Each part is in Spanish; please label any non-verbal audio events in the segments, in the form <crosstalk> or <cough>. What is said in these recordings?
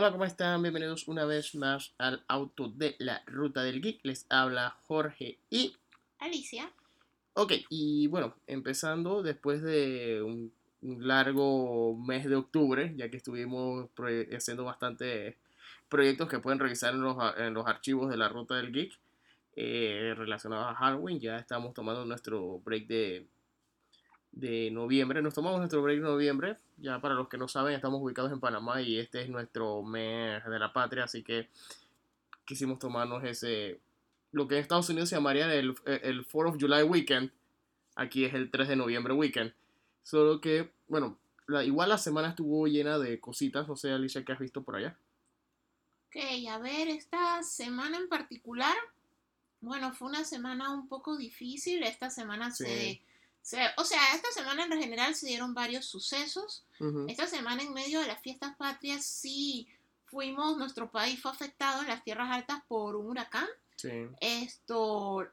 Hola, ¿cómo están? Bienvenidos una vez más al auto de la ruta del geek. Les habla Jorge y... Alicia. Ok, y bueno, empezando después de un, un largo mes de octubre, ya que estuvimos haciendo bastantes proyectos que pueden revisar en los, en los archivos de la ruta del geek eh, relacionados a Halloween, ya estamos tomando nuestro break de, de noviembre. Nos tomamos nuestro break de noviembre. Ya para los que no saben, estamos ubicados en Panamá y este es nuestro mes de la patria, así que quisimos tomarnos ese, lo que en Estados Unidos se llamaría el, el 4 of July weekend. Aquí es el 3 de noviembre weekend. Solo que, bueno, la- igual la semana estuvo llena de cositas. No sé, Alicia, ¿qué has visto por allá? Ok, a ver, esta semana en particular, bueno, fue una semana un poco difícil. Esta semana Sí. se- O sea, esta semana en general se dieron varios sucesos. Ujú. Esta semana en medio de las fiestas patrias sí fuimos, nuestro país fue afectado en las tierras altas por un huracán. Sí. Esto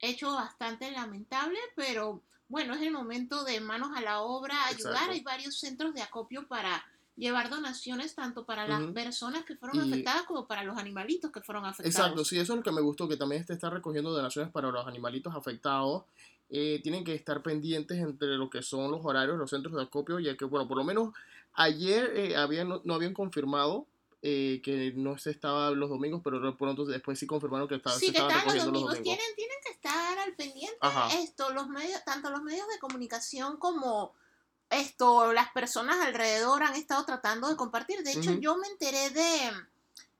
hecho bastante lamentable, pero bueno, es el momento de manos a la obra, ayudar. Exacto. Hay varios centros de acopio para llevar donaciones tanto para las Ujú. personas que fueron Y- afectadas como para los animalitos que fueron afectados. Exacto, sí, eso es lo que me gustó, que también este está recogiendo donaciones para los animalitos afectados. Eh, tienen que estar pendientes entre lo que son los horarios, los centros de acopio, ya que, bueno, por lo menos ayer eh, habían, no, no habían confirmado eh, que no se estaba los domingos, pero de pronto después sí confirmaron que estaba, Sí, se que estaban los domingos. los domingos. Tienen, tienen que estar al pendiente. Ajá. Esto, los medios, tanto los medios de comunicación como esto, las personas alrededor han estado tratando de compartir. De hecho, yo me enteré de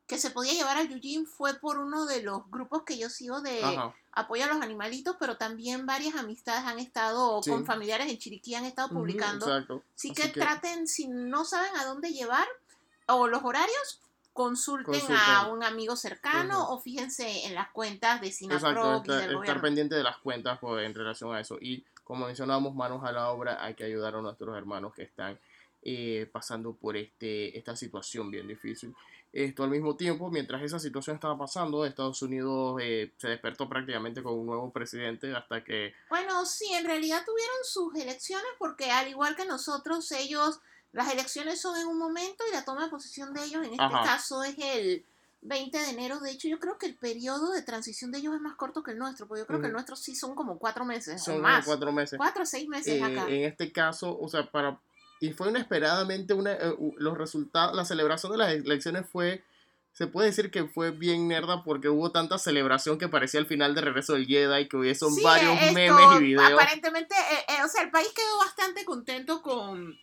que se podía llevar al Yujin fue por uno de los grupos que yo sigo de Ajá. Apoyo a los animalitos, pero también varias amistades han estado Sí. con familiares en Chiriquí han estado publicando. exacto. Así Así que, que- traten, si no saben a dónde llevar o los horarios, consulten, a un amigo cercano o fíjense en las cuentas de Exacto, Sinaproc y estar, pendiente de las cuentas pues, en relación a eso. Y como mencionábamos, manos a la obra, hay que ayudar a nuestros hermanos que están eh, pasando por este, esta situación bien difícil. Esto al mismo tiempo, mientras esa situación estaba pasando, Estados Unidos eh, se despertó prácticamente con un nuevo presidente hasta que... Bueno, sí, en realidad tuvieron sus elecciones porque al igual que nosotros, ellos, las elecciones son en un momento y la toma de posesión de ellos en este Ajá. caso es el 20 de enero. De hecho, yo creo que el periodo de transición de ellos es más corto que el nuestro, porque yo creo que el nuestro sí son como cuatro meses Son o más. cuatro meses. Cuatro o seis meses Eh, acá. en este caso, o sea, para y fue inesperadamente una eh, los resultados, la celebración de las elecciones fue se puede decir que fue bien nerda porque hubo tanta celebración que parecía el final de Regreso del Jedi, que hubiesen Sí, varios esto, memes y videos. Aparentemente, eh, eh, o sea, el país quedó bastante contento con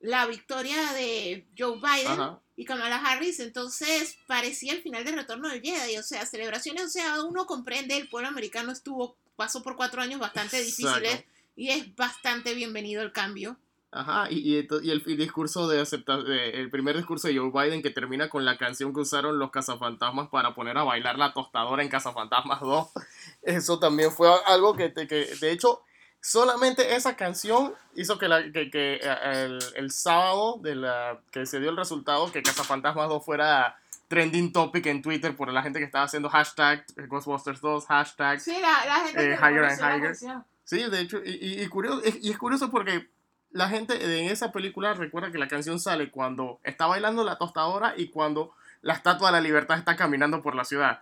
la victoria de Joe Biden Ajá. y Kamala Harris, entonces parecía el final del retorno del Jedi, o sea, celebraciones, o sea, uno comprende, el pueblo americano estuvo, pasó por cuatro años bastante Exacto. difíciles y es bastante bienvenido el cambio. Ajá, y, y, y el, discurso de aceptar, el primer discurso de Joe Biden que termina con la canción que usaron los cazafantasmas para poner a bailar la tostadora en Cazafantasmas 2. <laughs> Eso también fue algo que, que de hecho, solamente esa canción hizo que, la, que, que, eh, el, el sábado de la, que se dio el resultado que Cazafantasmas 2 fuera trending topic en Twitter por la gente que estaba haciendo hashtag Ghostbusters 2, hashtag Sí, la, la gente Eh, que Higher and Higher. Sí, de hecho, y, y- y curioso, y es curioso porque la gente en esa película recuerda que la canción sale cuando está bailando la tostadora y cuando la Estatua de la Libertad está caminando por la ciudad.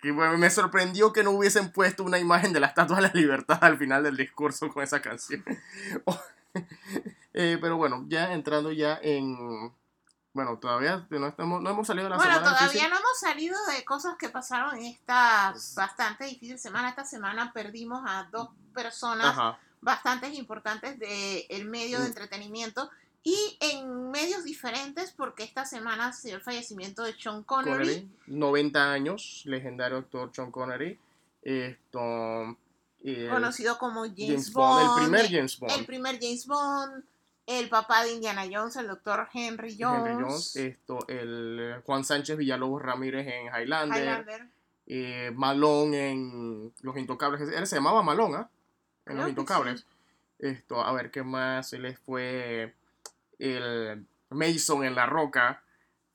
Que me sorprendió que no hubiesen puesto una imagen de la Estatua de la Libertad al final del discurso con esa canción. <laughs> Eh, pero bueno, ya entrando ya en... Bueno, todavía no, estamos, no hemos salido de la Bueno, semana todavía difícil. no hemos salido de cosas que pasaron esta bastante difícil semana. Esta semana perdimos a dos personas Ajá. Bastante importantes del medio de entretenimiento Y en medios diferentes, porque esta semana se dio el fallecimiento de Sean Connery. Connery, 90 años, legendario actor Sean Connery. Esto. eh, conocido como James, James Bond, Bond, el primer James Bond. el primer James Bond, el papá de Indiana Jones, el doctor Henry Jones, Henry Jones, esto, el eh, Juan Sánchez Villalobos Ramírez en Highlander, Highlander. eh, Malón en Los Intocables, él se llamaba Malón, ¿ah? En Los Intocables. Esto, a ver, ¿qué más? Él fue el Mason en La Roca,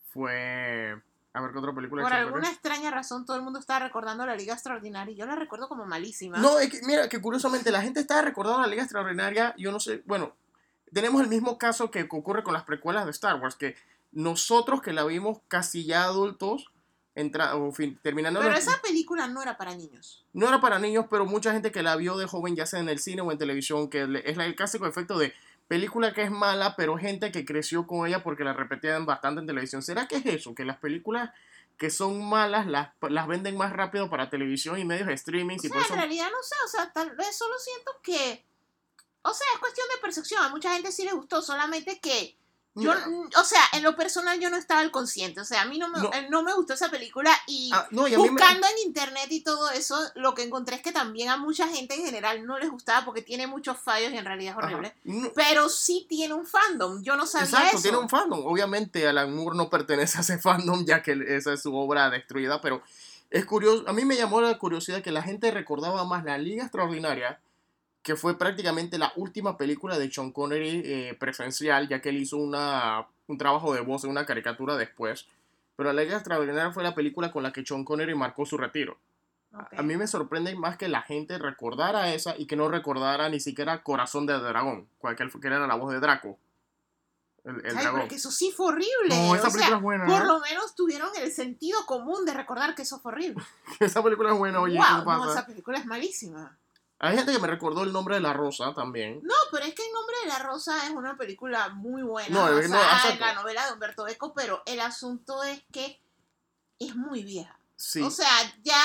fue, a ver, ¿qué otra película? Por alguna extraña razón todo el mundo está recordando la Liga Extraordinaria y yo la recuerdo como malísima. No, es que, mira, que curiosamente la gente está recordando la Liga Extraordinaria, yo no sé, bueno, tenemos el mismo caso que ocurre con las precuelas de Star Wars, que nosotros que la vimos casi ya adultos, entra, o fin, terminando Pero esa película no era para niños. no era para niños, pero mucha gente que la vio de joven, ya sea en el cine o en televisión, que le- es el clásico efecto de película que es mala, pero gente que creció con ella porque la repetían bastante en televisión. ¿Será que es eso? Que las películas que son malas las, las venden más rápido para televisión y medios de streaming. O y sea, por en eso- realidad no sé, o sea, tal vez solo siento que... O sea, es cuestión de percepción. A mucha gente sí le gustó, solamente que yo, mm, o sea, en lo personal yo no estaba al consciente. O sea, a mí no me, No. eh, no me gustó esa película y ah, no, y mí me- buscando en internet y todo eso, lo que encontré es que también a mucha gente en general no les gustaba porque tiene muchos fallos y en realidad es horrible. No, Pero sí tiene un fandom. Yo no sabía Exacto, eso. tiene un fandom. Obviamente Alan Moore no pertenece a ese fandom ya que esa es su obra destruida, pero es curioso, a mí me llamó la curiosidad que la gente recordaba más La Liga Extraordinaria, que fue prácticamente la última película de Sean Connery eh, presencial, ya que él hizo una, un trabajo de voz en una caricatura después. Pero La Liga Extraordinaria fue la película con la que Sean Connery marcó su retiro. A mí me sorprende más que la gente recordara esa y que no recordara ni siquiera Corazón de Dragón, cual que era la voz de Draco. El, el Ay, dragón. porque eso sí fue horrible. No, esa o película sea, es buena. por ¿eh? lo menos tuvieron el sentido común de recordar que eso fue horrible. <laughs> Esa película es buena, oye, ¿qué wow, no, pasa? esa película es malísima. Hay gente que me recordó el nombre de la rosa también. No, pero es que El nombre de la rosa es una película muy buena, No, no, exacto. la novela de Humberto Eco, pero el asunto es que es muy vieja. Sí. O sea, ya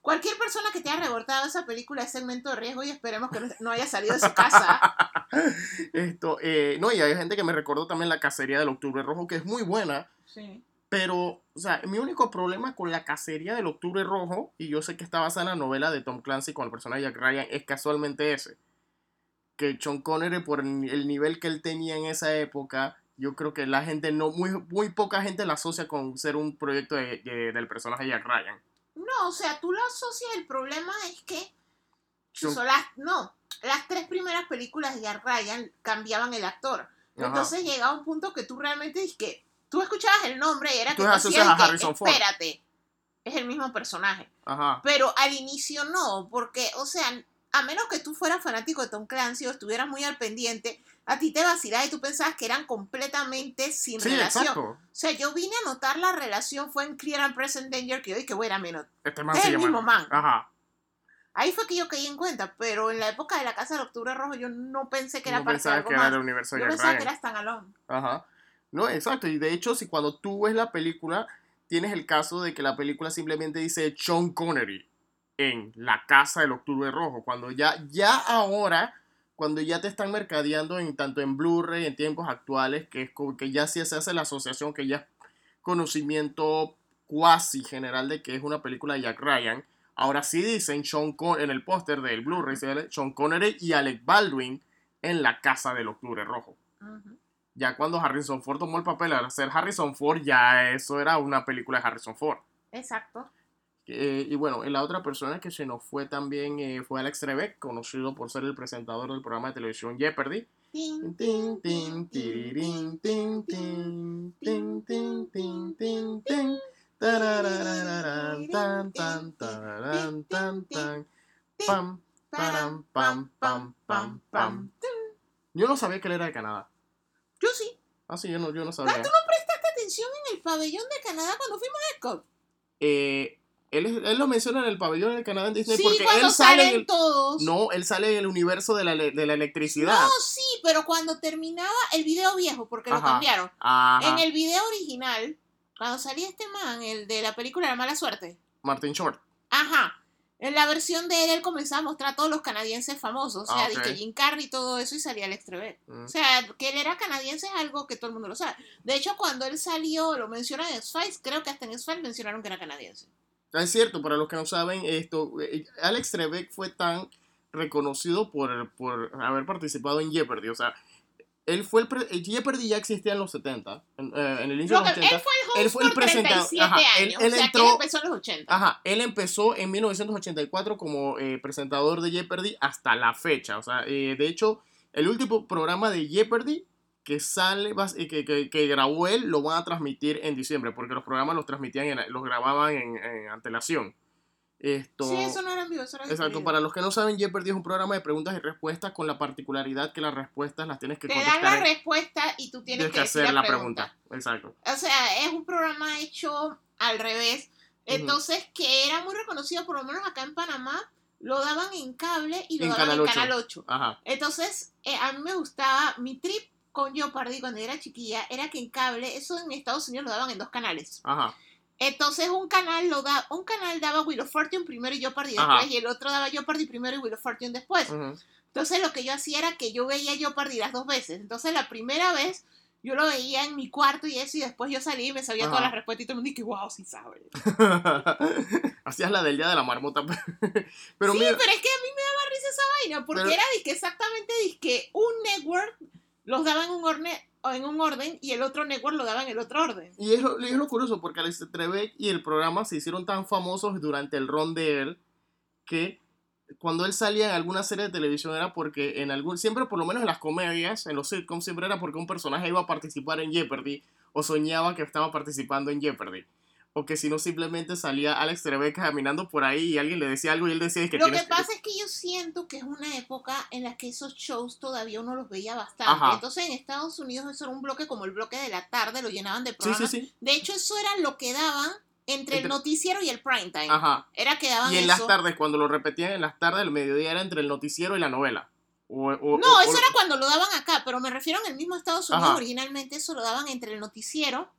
cualquier persona que te haya reportado esa película es segmento de riesgo y esperemos que no- no haya salido de su casa. <laughs> Esto, eh, no, y hay gente que me recordó también la cacería del Octubre Rojo, que es muy buena, Sí. Pero, o sea, mi único problema con la cacería del Octubre Rojo, y yo sé que está basada en la novela de Tom Clancy con el personaje Jack Ryan, es casualmente ese. Que Sean Connery, por el el nivel que él tenía en esa época, yo creo que la gente no, muy, muy poca gente la asocia con ser un proyecto de- de- del personaje Jack Ryan. No, o sea, tú lo asocias, el problema es que Sean- son las, no, las tres primeras películas de Jack Ryan cambiaban el actor. Ajá. Entonces llegaba un punto que tú realmente es que tú escuchabas el nombre y era Tú que tú a Harrison Ford. espérate, es el mismo personaje. Ajá. Pero al inicio no, porque, o sea, a menos que tú fueras fanático de Tom Clancy o estuvieras muy al pendiente, a ti te vacilaba y tú pensabas que eran completamente sin Sí, relación. exacto. O sea, yo vine a notar la relación fue en Clear and Present Danger que hoy que a minute. Este man Es se el mismo man. Ajá. Ahí fue que yo caí en cuenta, pero en la época de la Casa del Octubre Rojo yo no pensé que era no parte de algo que era del universo de Yo pensaba Ryan. que era standalone. Ajá. No, exacto. Y de hecho, si cuando tú ves la película, tienes el caso de que la película simplemente dice Sean Connery en La Casa del Octubre Rojo. Cuando ya, ya ahora, cuando ya te están mercadeando en tanto en Blu-ray en tiempos actuales, que es como que ya sí se hace la asociación, que ya es conocimiento cuasi general de que es una película de Jack Ryan. Ahora sí dicen Sean Con en el póster del Blu-ray, Sean Connery y Alec Baldwin en La Casa del Octubre Rojo ya cuando Harrison Ford tomó el papel de ser Harrison Ford, ya eso era una película de Harrison Ford. Exacto. Eh, y bueno, la otra persona que se nos fue también eh, fue Alex Trebek, conocido por ser el presentador del programa de televisión Jeopardy. Yo no sabía que él era de Canadá. Ah, sí, yo no, yo no sabía. ¿Tú no prestaste atención en el pabellón de Canadá cuando fuimos a Epcot? eh, él, lo menciona en el pabellón del Canadá en Disney Sí, porque cuando él sale salen en el, todos. no él sale en el universo de la, ele- de la electricidad No, sí, pero cuando terminaba el video viejo, porque lo cambiaron. Ajá. En el video original, cuando salía este man, el de la película La Mala Suerte. Martin Short Ajá. En la versión de él, él comenzaba a mostrar a todos los canadienses famosos. O sea, Ah, de ok. que Jim Carrey y todo eso, y salía Alex Trebek. Mm. O sea, que él era canadiense es algo que todo el mundo lo sabe. De hecho, cuando él salió, lo mencionan en X-Files, creo que hasta en X-Files mencionaron que era canadiense. Es cierto, para los que no saben, esto, eh, Alex Trebek fue tan reconocido por, por haber participado en Jeopardy. O sea, él fue el, pre- Jeopardy ya existía en los 70, en, eh, en el inicio de que- los 80. él fue el host él fue el por presentador. 37 Ajá, él- años. él o sea, que entró- él empezó en los 80. Ajá, él empezó en 1984 como eh, presentador de Jeopardy hasta la fecha. O sea, eh, de hecho, el último programa de Jeopardy que sale, eh, que, que- que grabó él, lo van a transmitir en diciembre, porque los programas los transmitían, en- los grababan en, en antelación. Esto, Sí, eso no era en vivo, eso era Exacto, diferido. para los que no saben, Jeopardy es un programa de preguntas y respuestas con la particularidad que las respuestas las tienes que Te dan contestar. la respuesta y tú tienes tienes que, que decir hacer la pregunta. pregunta. Exacto. O sea, es un programa hecho al revés. Entonces, que era muy reconocido, por lo menos acá en Panamá, lo daban en cable y lo En daban Canal en 8. Canal 8. Ajá. Entonces, eh, a mí me gustaba, mi trip con Jeopardy cuando era chiquilla era que en cable, eso en Estados Unidos lo daban en dos canales. Ajá. Entonces un canal lo da, un canal daba Wheel of Fortune primero y Jeopardy Ajá. después, y el otro daba Jeopardy primero y Wheel of Fortune después. Entonces lo que yo hacía era que yo veía Jeopardy las dos veces. Entonces la primera vez yo lo veía en mi cuarto y eso, y después yo salí y me sabía Ajá. todas las respuestas y todo el mundo dije, wow, sí sabe. <laughs> Hacías la del día de la marmota. <laughs> Pero sí, mira, pero es que a mí me daba risa esa vaina, porque Pero- era disque exactamente disque un network los daba en un, en un orden y el otro network lo daba en el otro orden. y es lo, y es lo curioso, porque Alex Trebek y el programa se hicieron tan famosos durante el ron de él que cuando él salía en alguna serie de televisión era porque en algún, siempre por lo menos en las comedias, en los sitcoms, siempre era porque un personaje iba a participar en Jeopardy o soñaba que estaba participando en Jeopardy. O que si no simplemente salía Alex Trebek caminando por ahí y alguien le decía algo y él decía que Lo que pasa es que yo siento que es una época en la que esos shows todavía uno los veía bastante. Ajá. Entonces en Estados Unidos eso era un bloque como el bloque de la tarde, lo llenaban de Sí, programas. sí, sí. De hecho, eso era lo que daban entre, el noticiero y el prime time. Ajá. Era que daban Y en eso. las tardes, cuando lo repetían en las tardes, el mediodía era entre el noticiero y la novela. O- o- No, o- eso era cuando lo daban acá, pero me refiero en el mismo Estados Unidos. Ajá. Originalmente eso lo daban entre el noticiero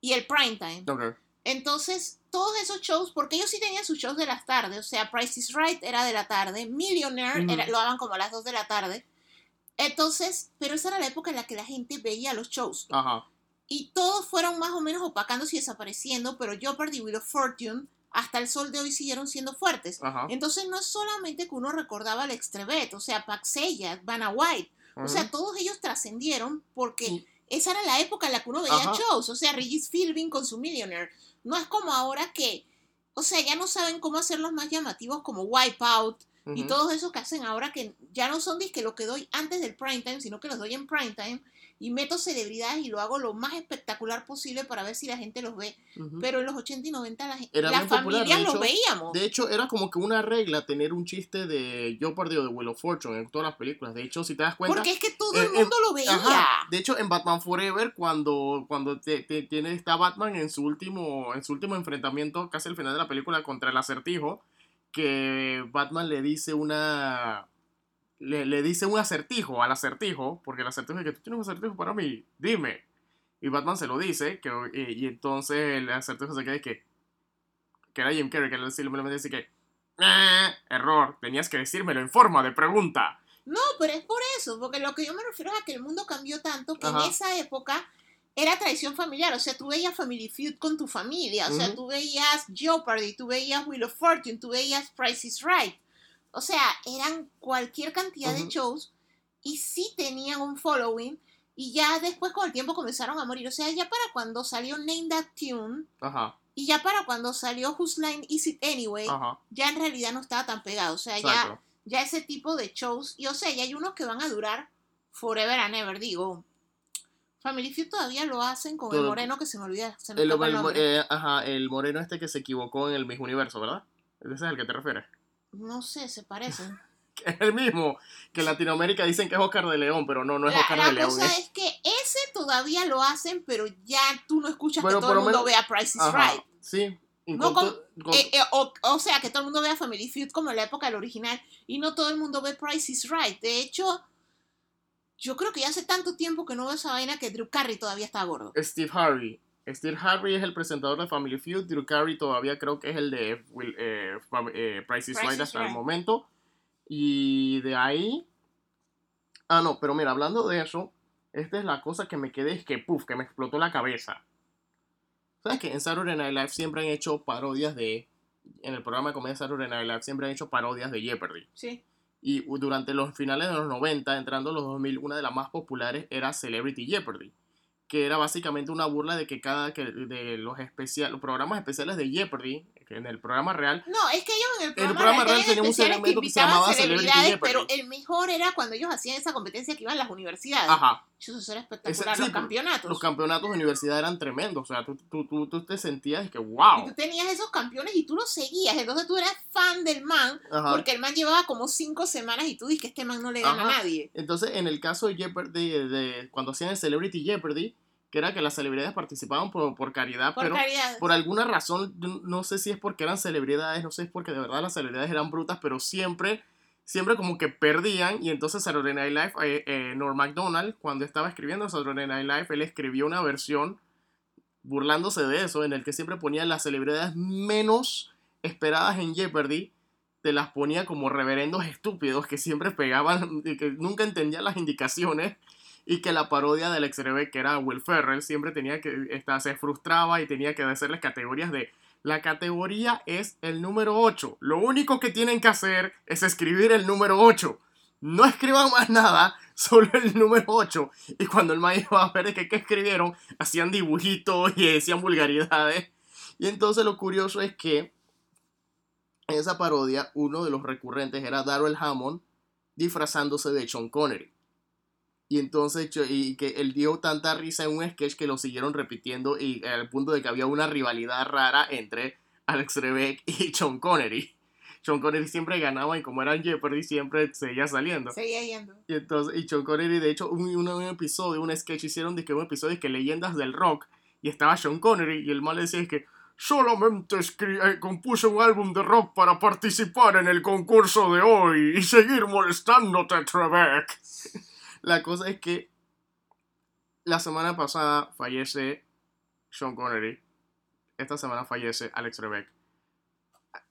y el prime time. Entonces, todos esos shows, porque ellos sí tenían sus shows de las tardes, o sea, Price is Right era de la tarde, Millionaire era- lo daban como a las 2 de la tarde. Entonces, pero esa era la época en la que la gente veía los shows. Ajá. Y todos fueron más o menos opacándose y desapareciendo, pero Jeopardy y Wheel of Fortune hasta el sol de hoy siguieron siendo fuertes. Ajá. Entonces no es solamente que uno recordaba al Extrevet, o sea, Paxella, Vanna White, o sea, todos ellos trascendieron porque Y- esa era la época en la que uno veía Ajá. shows, o sea, Regis Philbin con su Millionaire. No es como ahora que, o sea, ya no saben cómo hacerlos más llamativos como Wipeout y todos esos que hacen ahora que ya no son disque lo que doy antes del prime time, sino que los doy en prime time y meto celebridades y lo hago lo más espectacular posible para ver si la gente los ve. Pero en los 80 y 90 la Era familias de los veíamos. De hecho, era como que una regla tener un chiste de Jeopardy o de Wheel of Fortune en todas las películas. De hecho, si te das cuenta. Porque es que todo eh, el mundo lo veía. Ajá. De hecho, en Batman Forever, cuando, cuando te, te- tiene, está Batman en su último, en su último enfrentamiento, casi al final de la película, contra el acertijo, que Batman le dice una. Le, le dice un acertijo al acertijo, porque el acertijo dice que tú tienes un acertijo para mí, dime. Y Batman se lo dice, que, y, y entonces el acertijo se queda que. Que era Jim Carrey, que él simplemente dice que. "Ah, error, tenías que decírmelo en forma de pregunta. No, pero es por eso, porque lo que yo me refiero es a que el mundo cambió tanto que Ajá. en esa época era tradición familiar, o sea, tú veías Family Feud con tu familia, o sea, Ujú. tú veías Jeopardy, tú veías Wheel of Fortune, tú veías Price is Right, o sea, eran cualquier cantidad de shows y sí tenían un following y ya después con el tiempo comenzaron a morir, o sea, ya para cuando salió Name That Tune Ajá, y ya para cuando salió Whose Line Is It Anyway, ajá. ya en realidad no estaba tan pegado, o sea, ya Exacto. ya ese tipo de shows, y o sea, ya hay unos que van a durar forever and ever, digo. Family Feud todavía lo hacen con el moreno que se me olvida, se me El, el el- eh, ajá, el moreno este que se equivocó en el mismo universo, ¿verdad? Ese es el que te refieres. No sé, se parecen. <laughs> Es el mismo que en Latinoamérica dicen que es Oscar de León, pero no, no es la Oscar la de León. cosa es- que ese todavía lo hacen, pero ya tú no escuchas Bueno, que todo el mundo menos- vea Price is Ajá, Right. Sí. No con Eh, eh, o, o sea, que todo el mundo vea Family Feud como en la época del original y no todo el mundo ve Price is Right. De hecho, yo creo que ya hace tanto tiempo que no veo esa vaina que Drew Carey todavía está gordo. Steve Harvey. Steve Harvey es el presentador de Family Feud. Drew Carey todavía creo que es el de Will, eh, eh, Price is Right hasta el momento. Y de ahí. Ah, no, pero mira, hablando de eso, esta es la cosa que me quedé, es que, puff, que me explotó la cabeza. ¿Sabes que en Saturday Night Live siempre han hecho parodias de. En el programa de comedia Saturday Night Live siempre han hecho parodias de Jeopardy. Sí. Y durante los finales de los 90, entrando los 2000, una de las más populares era Celebrity Jeopardy, que era básicamente una burla de que cada que de los especial, los programas especiales de Jeopardy, en el programa real, No, es que ellos en el programa, programa real tenían tenía un segmento que se llamaba celebridades, pero el mejor era cuando ellos hacían esa competencia que iban a las universidades. ajá, Eso era espectacular, los campeonatos. los campeonatos de universidad eran tremendos, o sea, tú, tú, tú, tú te sentías que Y wow. tú tenías esos campeones y tú los seguías, entonces tú eras fan del man, Ajá. porque el man llevaba como cinco semanas y tú dices que este man no le gana Ajá. a nadie. Entonces, en el caso de Jeopardy, de, de- cuando hacían el Celebrity Jeopardy, que era que las celebridades participaban por, por caridad, Por pero caridad. por alguna razón, no sé si es porque eran celebridades, no sé si es porque de verdad las celebridades eran brutas, pero siempre, siempre como que perdían. Y entonces Saturday Night Live, eh, eh, Norm MacDonald, cuando estaba escribiendo Saturday Night Live, él escribió una versión burlándose de eso, en el que siempre ponía las celebridades menos esperadas en Jeopardy, te las ponía como reverendos estúpidos que siempre pegaban, <laughs> y que nunca entendían las indicaciones y que la parodia del ex que era Will Ferrell, siempre tenía que, esta, se frustraba y tenía que hacerles categorías de, la categoría es el número 8, lo único que tienen que hacer es escribir el número 8, no escriban más nada, <laughs> solo el número 8, y cuando el maestro iba a ver qué escribieron, hacían dibujitos y decían vulgaridades, y entonces lo curioso es que en esa parodia uno de los recurrentes era Darrell Hammond disfrazándose de Sean Connery. Y entonces, y que él dio tanta risa en un sketch que lo siguieron repitiendo y al punto de que había una rivalidad rara entre Alex Trebek <laughs> y Sean Connery. Sean Connery siempre ganaba y como era en Jeopardy siempre seguía saliendo. Seguía yendo. Y entonces, y Sean Connery, de hecho, un, un, un episodio, un sketch hicieron de que un episodio de que leyendas del rock y estaba Sean Connery y el mal decía es que solamente eh, compuse un álbum de rock para participar en el concurso de hoy y seguir molestándote, Trebek. La cosa es que la semana pasada fallece Sean Connery. Esta semana fallece Alex Trebek.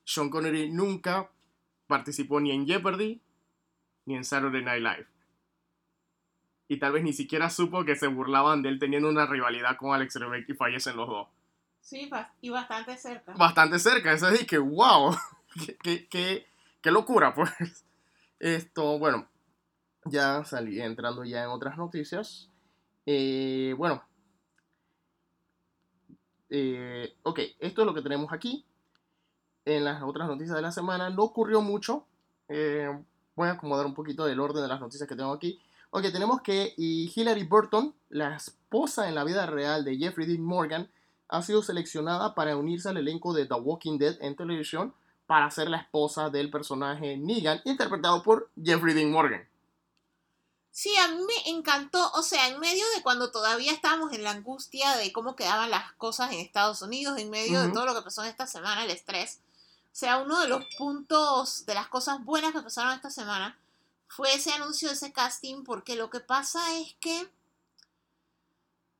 Sean Connery nunca participó ni en Jeopardy ni en Saturday Night Live. Y tal vez ni siquiera supo que se burlaban de él teniendo una rivalidad con Alex Trebek y fallecen los dos. Sí, y bastante cerca. Bastante cerca, eso es que wow, <laughs> qué, qué, qué- qué locura pues. Esto, bueno, ya salí entrando ya en otras noticias. Eh, bueno, eh, ok, esto es lo que tenemos aquí. En las otras noticias de la semana no ocurrió mucho. Eh, voy a acomodar un poquito del orden de las noticias que tengo aquí. Ok, tenemos que Hillary Burton, la esposa en la vida real de Jeffrey Dean Morgan, ha sido seleccionada para unirse al elenco de The Walking Dead en televisión para ser la esposa del personaje Negan, interpretado por Jeffrey Dean Morgan. Sí, a mí me encantó, o sea, en medio de cuando todavía estábamos en la angustia de cómo quedaban las cosas en Estados Unidos, en medio de todo lo que pasó en esta semana, el estrés. O sea, uno de los puntos, de las cosas buenas que pasaron esta semana, fue ese anuncio de ese casting, porque lo que pasa es que,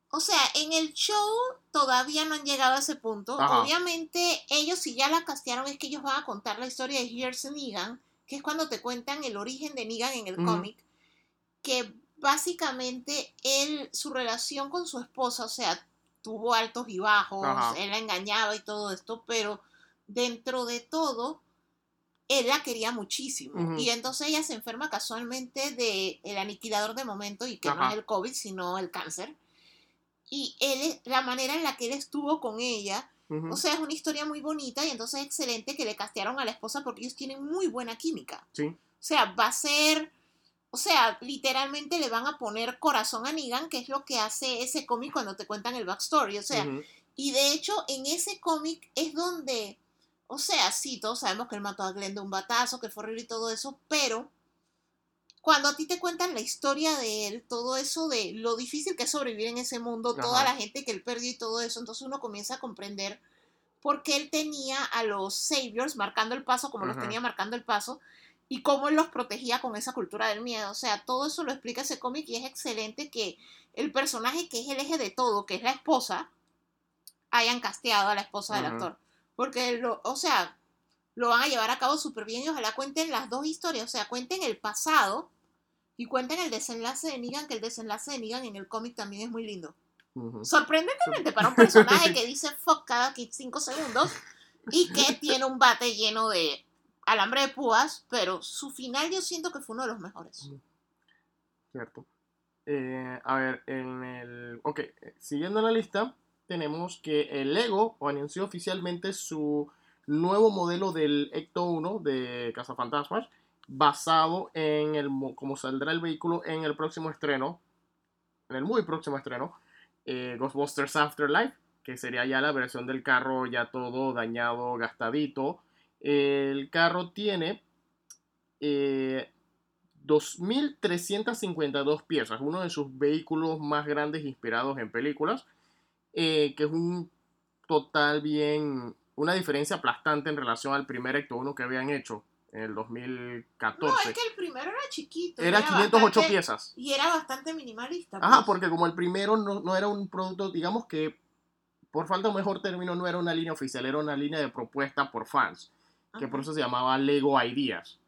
o sea, en el show todavía no han llegado a ese punto. Obviamente, ellos si ya la castearon es que ellos van a contar la historia de Here's Negan, que es cuando te cuentan el origen de Negan en el cómic que básicamente él, su relación con su esposa, o sea, tuvo altos y bajos, Ajá. él la engañaba y todo esto, pero dentro de todo, él la quería muchísimo. Ujú. Y entonces ella se enferma casualmente de el aniquilador de momento, y que no es el COVID, sino el cáncer. Y él, la manera en la que él estuvo con ella, Ujú. o sea, es una historia muy bonita y entonces es excelente que le castearon a la esposa porque ellos tienen muy buena química. Sí. O sea, va a ser. O sea, literalmente le van a poner corazón a Negan, que es lo que hace ese cómic cuando te cuentan el backstory. O sea, y de hecho, en ese cómic es donde. O sea, sí, todos sabemos que él mató a Glenn de un batazo, que fue horrible y todo eso, pero cuando a ti te cuentan la historia de él, todo eso de lo difícil que es sobrevivir en ese mundo, toda la gente que él perdió y todo eso, entonces uno comienza a comprender por qué él tenía a los saviors marcando el paso como los tenía marcando el paso y cómo los protegía con esa cultura del miedo. O sea, todo eso lo explica ese cómic y es excelente que el personaje que es el eje de todo, que es la esposa, hayan casteado a la esposa del actor. Porque, lo, o sea, lo van a llevar a cabo súper bien y ojalá cuenten las dos historias. O sea, cuenten el pasado y cuenten el desenlace de Negan, que el desenlace de Negan en el cómic también es muy lindo. Sorprendentemente para un personaje <laughs> que dice fuck cada 5 segundos y que tiene un bate lleno de alambre de púas, pero su final yo siento que fue uno de los mejores. Cierto. Eh, a ver, en el. Ok, eh, siguiendo la lista, tenemos que el Lego anunció oficialmente su nuevo modelo del Ecto 1 de Cazafantasmas, basado en el mo- cómo saldrá el vehículo en el próximo estreno, en el muy próximo estreno, eh, Ghostbusters Afterlife, que sería ya la versión del carro ya todo dañado, gastadito. El carro tiene eh, 2.352 piezas, uno de sus vehículos más grandes inspirados en películas, eh, que es un total bien, una diferencia aplastante en relación al primer Ecto 1 que habían hecho en el 2014. No, es que el primero era chiquito. y Era 508 bastante- piezas. Y era bastante minimalista. Ajá, pues. porque como el primero no, no era un producto, digamos que, por falta de un mejor término, no era una línea oficial, era una línea de propuesta por fans, que por eso se llamaba Lego Ideas,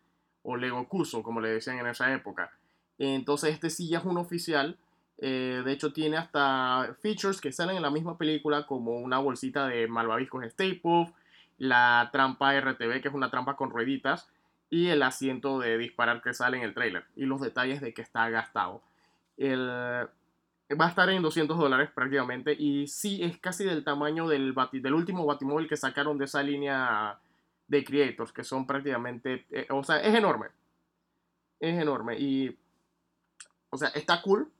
o Lego Cuso, como le decían en esa época. Entonces este sí ya es un oficial, eh, de hecho tiene hasta features que salen en la misma película, como una bolsita de malvaviscos Stay Puft, la trampa RTV, que es una trampa con rueditas, y el asiento de disparar que sale en el trailer, y los detalles de que está gastado. El, va a estar en 200 dólares prácticamente, y sí es casi del tamaño del, del último batimóvil que sacaron de esa línea de creators, que son prácticamente, eh, o sea, es enorme. Es enorme, y, o sea, está cool.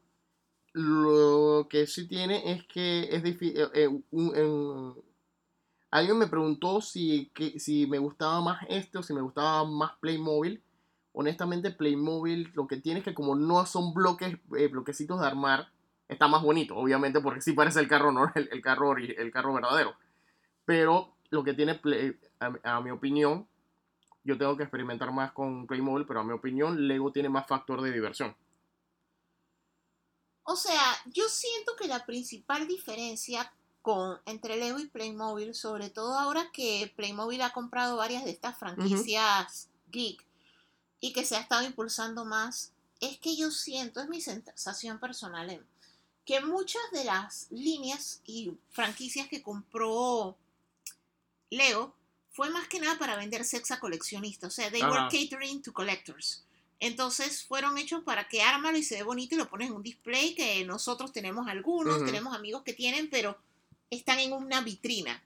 Lo que sí tiene es que es difícil. alguien me preguntó si, si me gustaba más este o si me gustaba más Playmobil. Honestamente, Playmobil lo que tiene es que como no son bloques, eh, bloquecitos de armar, está más bonito, obviamente, porque sí parece el carro, ¿no? <laughs> el, carro, el carro verdadero. Pero lo que tiene, Play- a, a mi opinión, yo tengo que experimentar más con Playmobil, pero a mi opinión, Lego tiene más factor de diversión. O sea, yo siento que la principal diferencia con entre Lego y Playmobil, sobre todo ahora que Playmobil ha comprado varias de estas franquicias geek y que se ha estado impulsando más, es que yo siento, es mi sensación personal, em, que muchas de las líneas y franquicias que compró Lego fue más que nada para vender sex a coleccionistas, o sea, they were catering to collectors. Entonces fueron hechos para que ármalo y se ve bonito y lo pones en un display que nosotros tenemos algunos, tenemos amigos que tienen, pero están en una vitrina.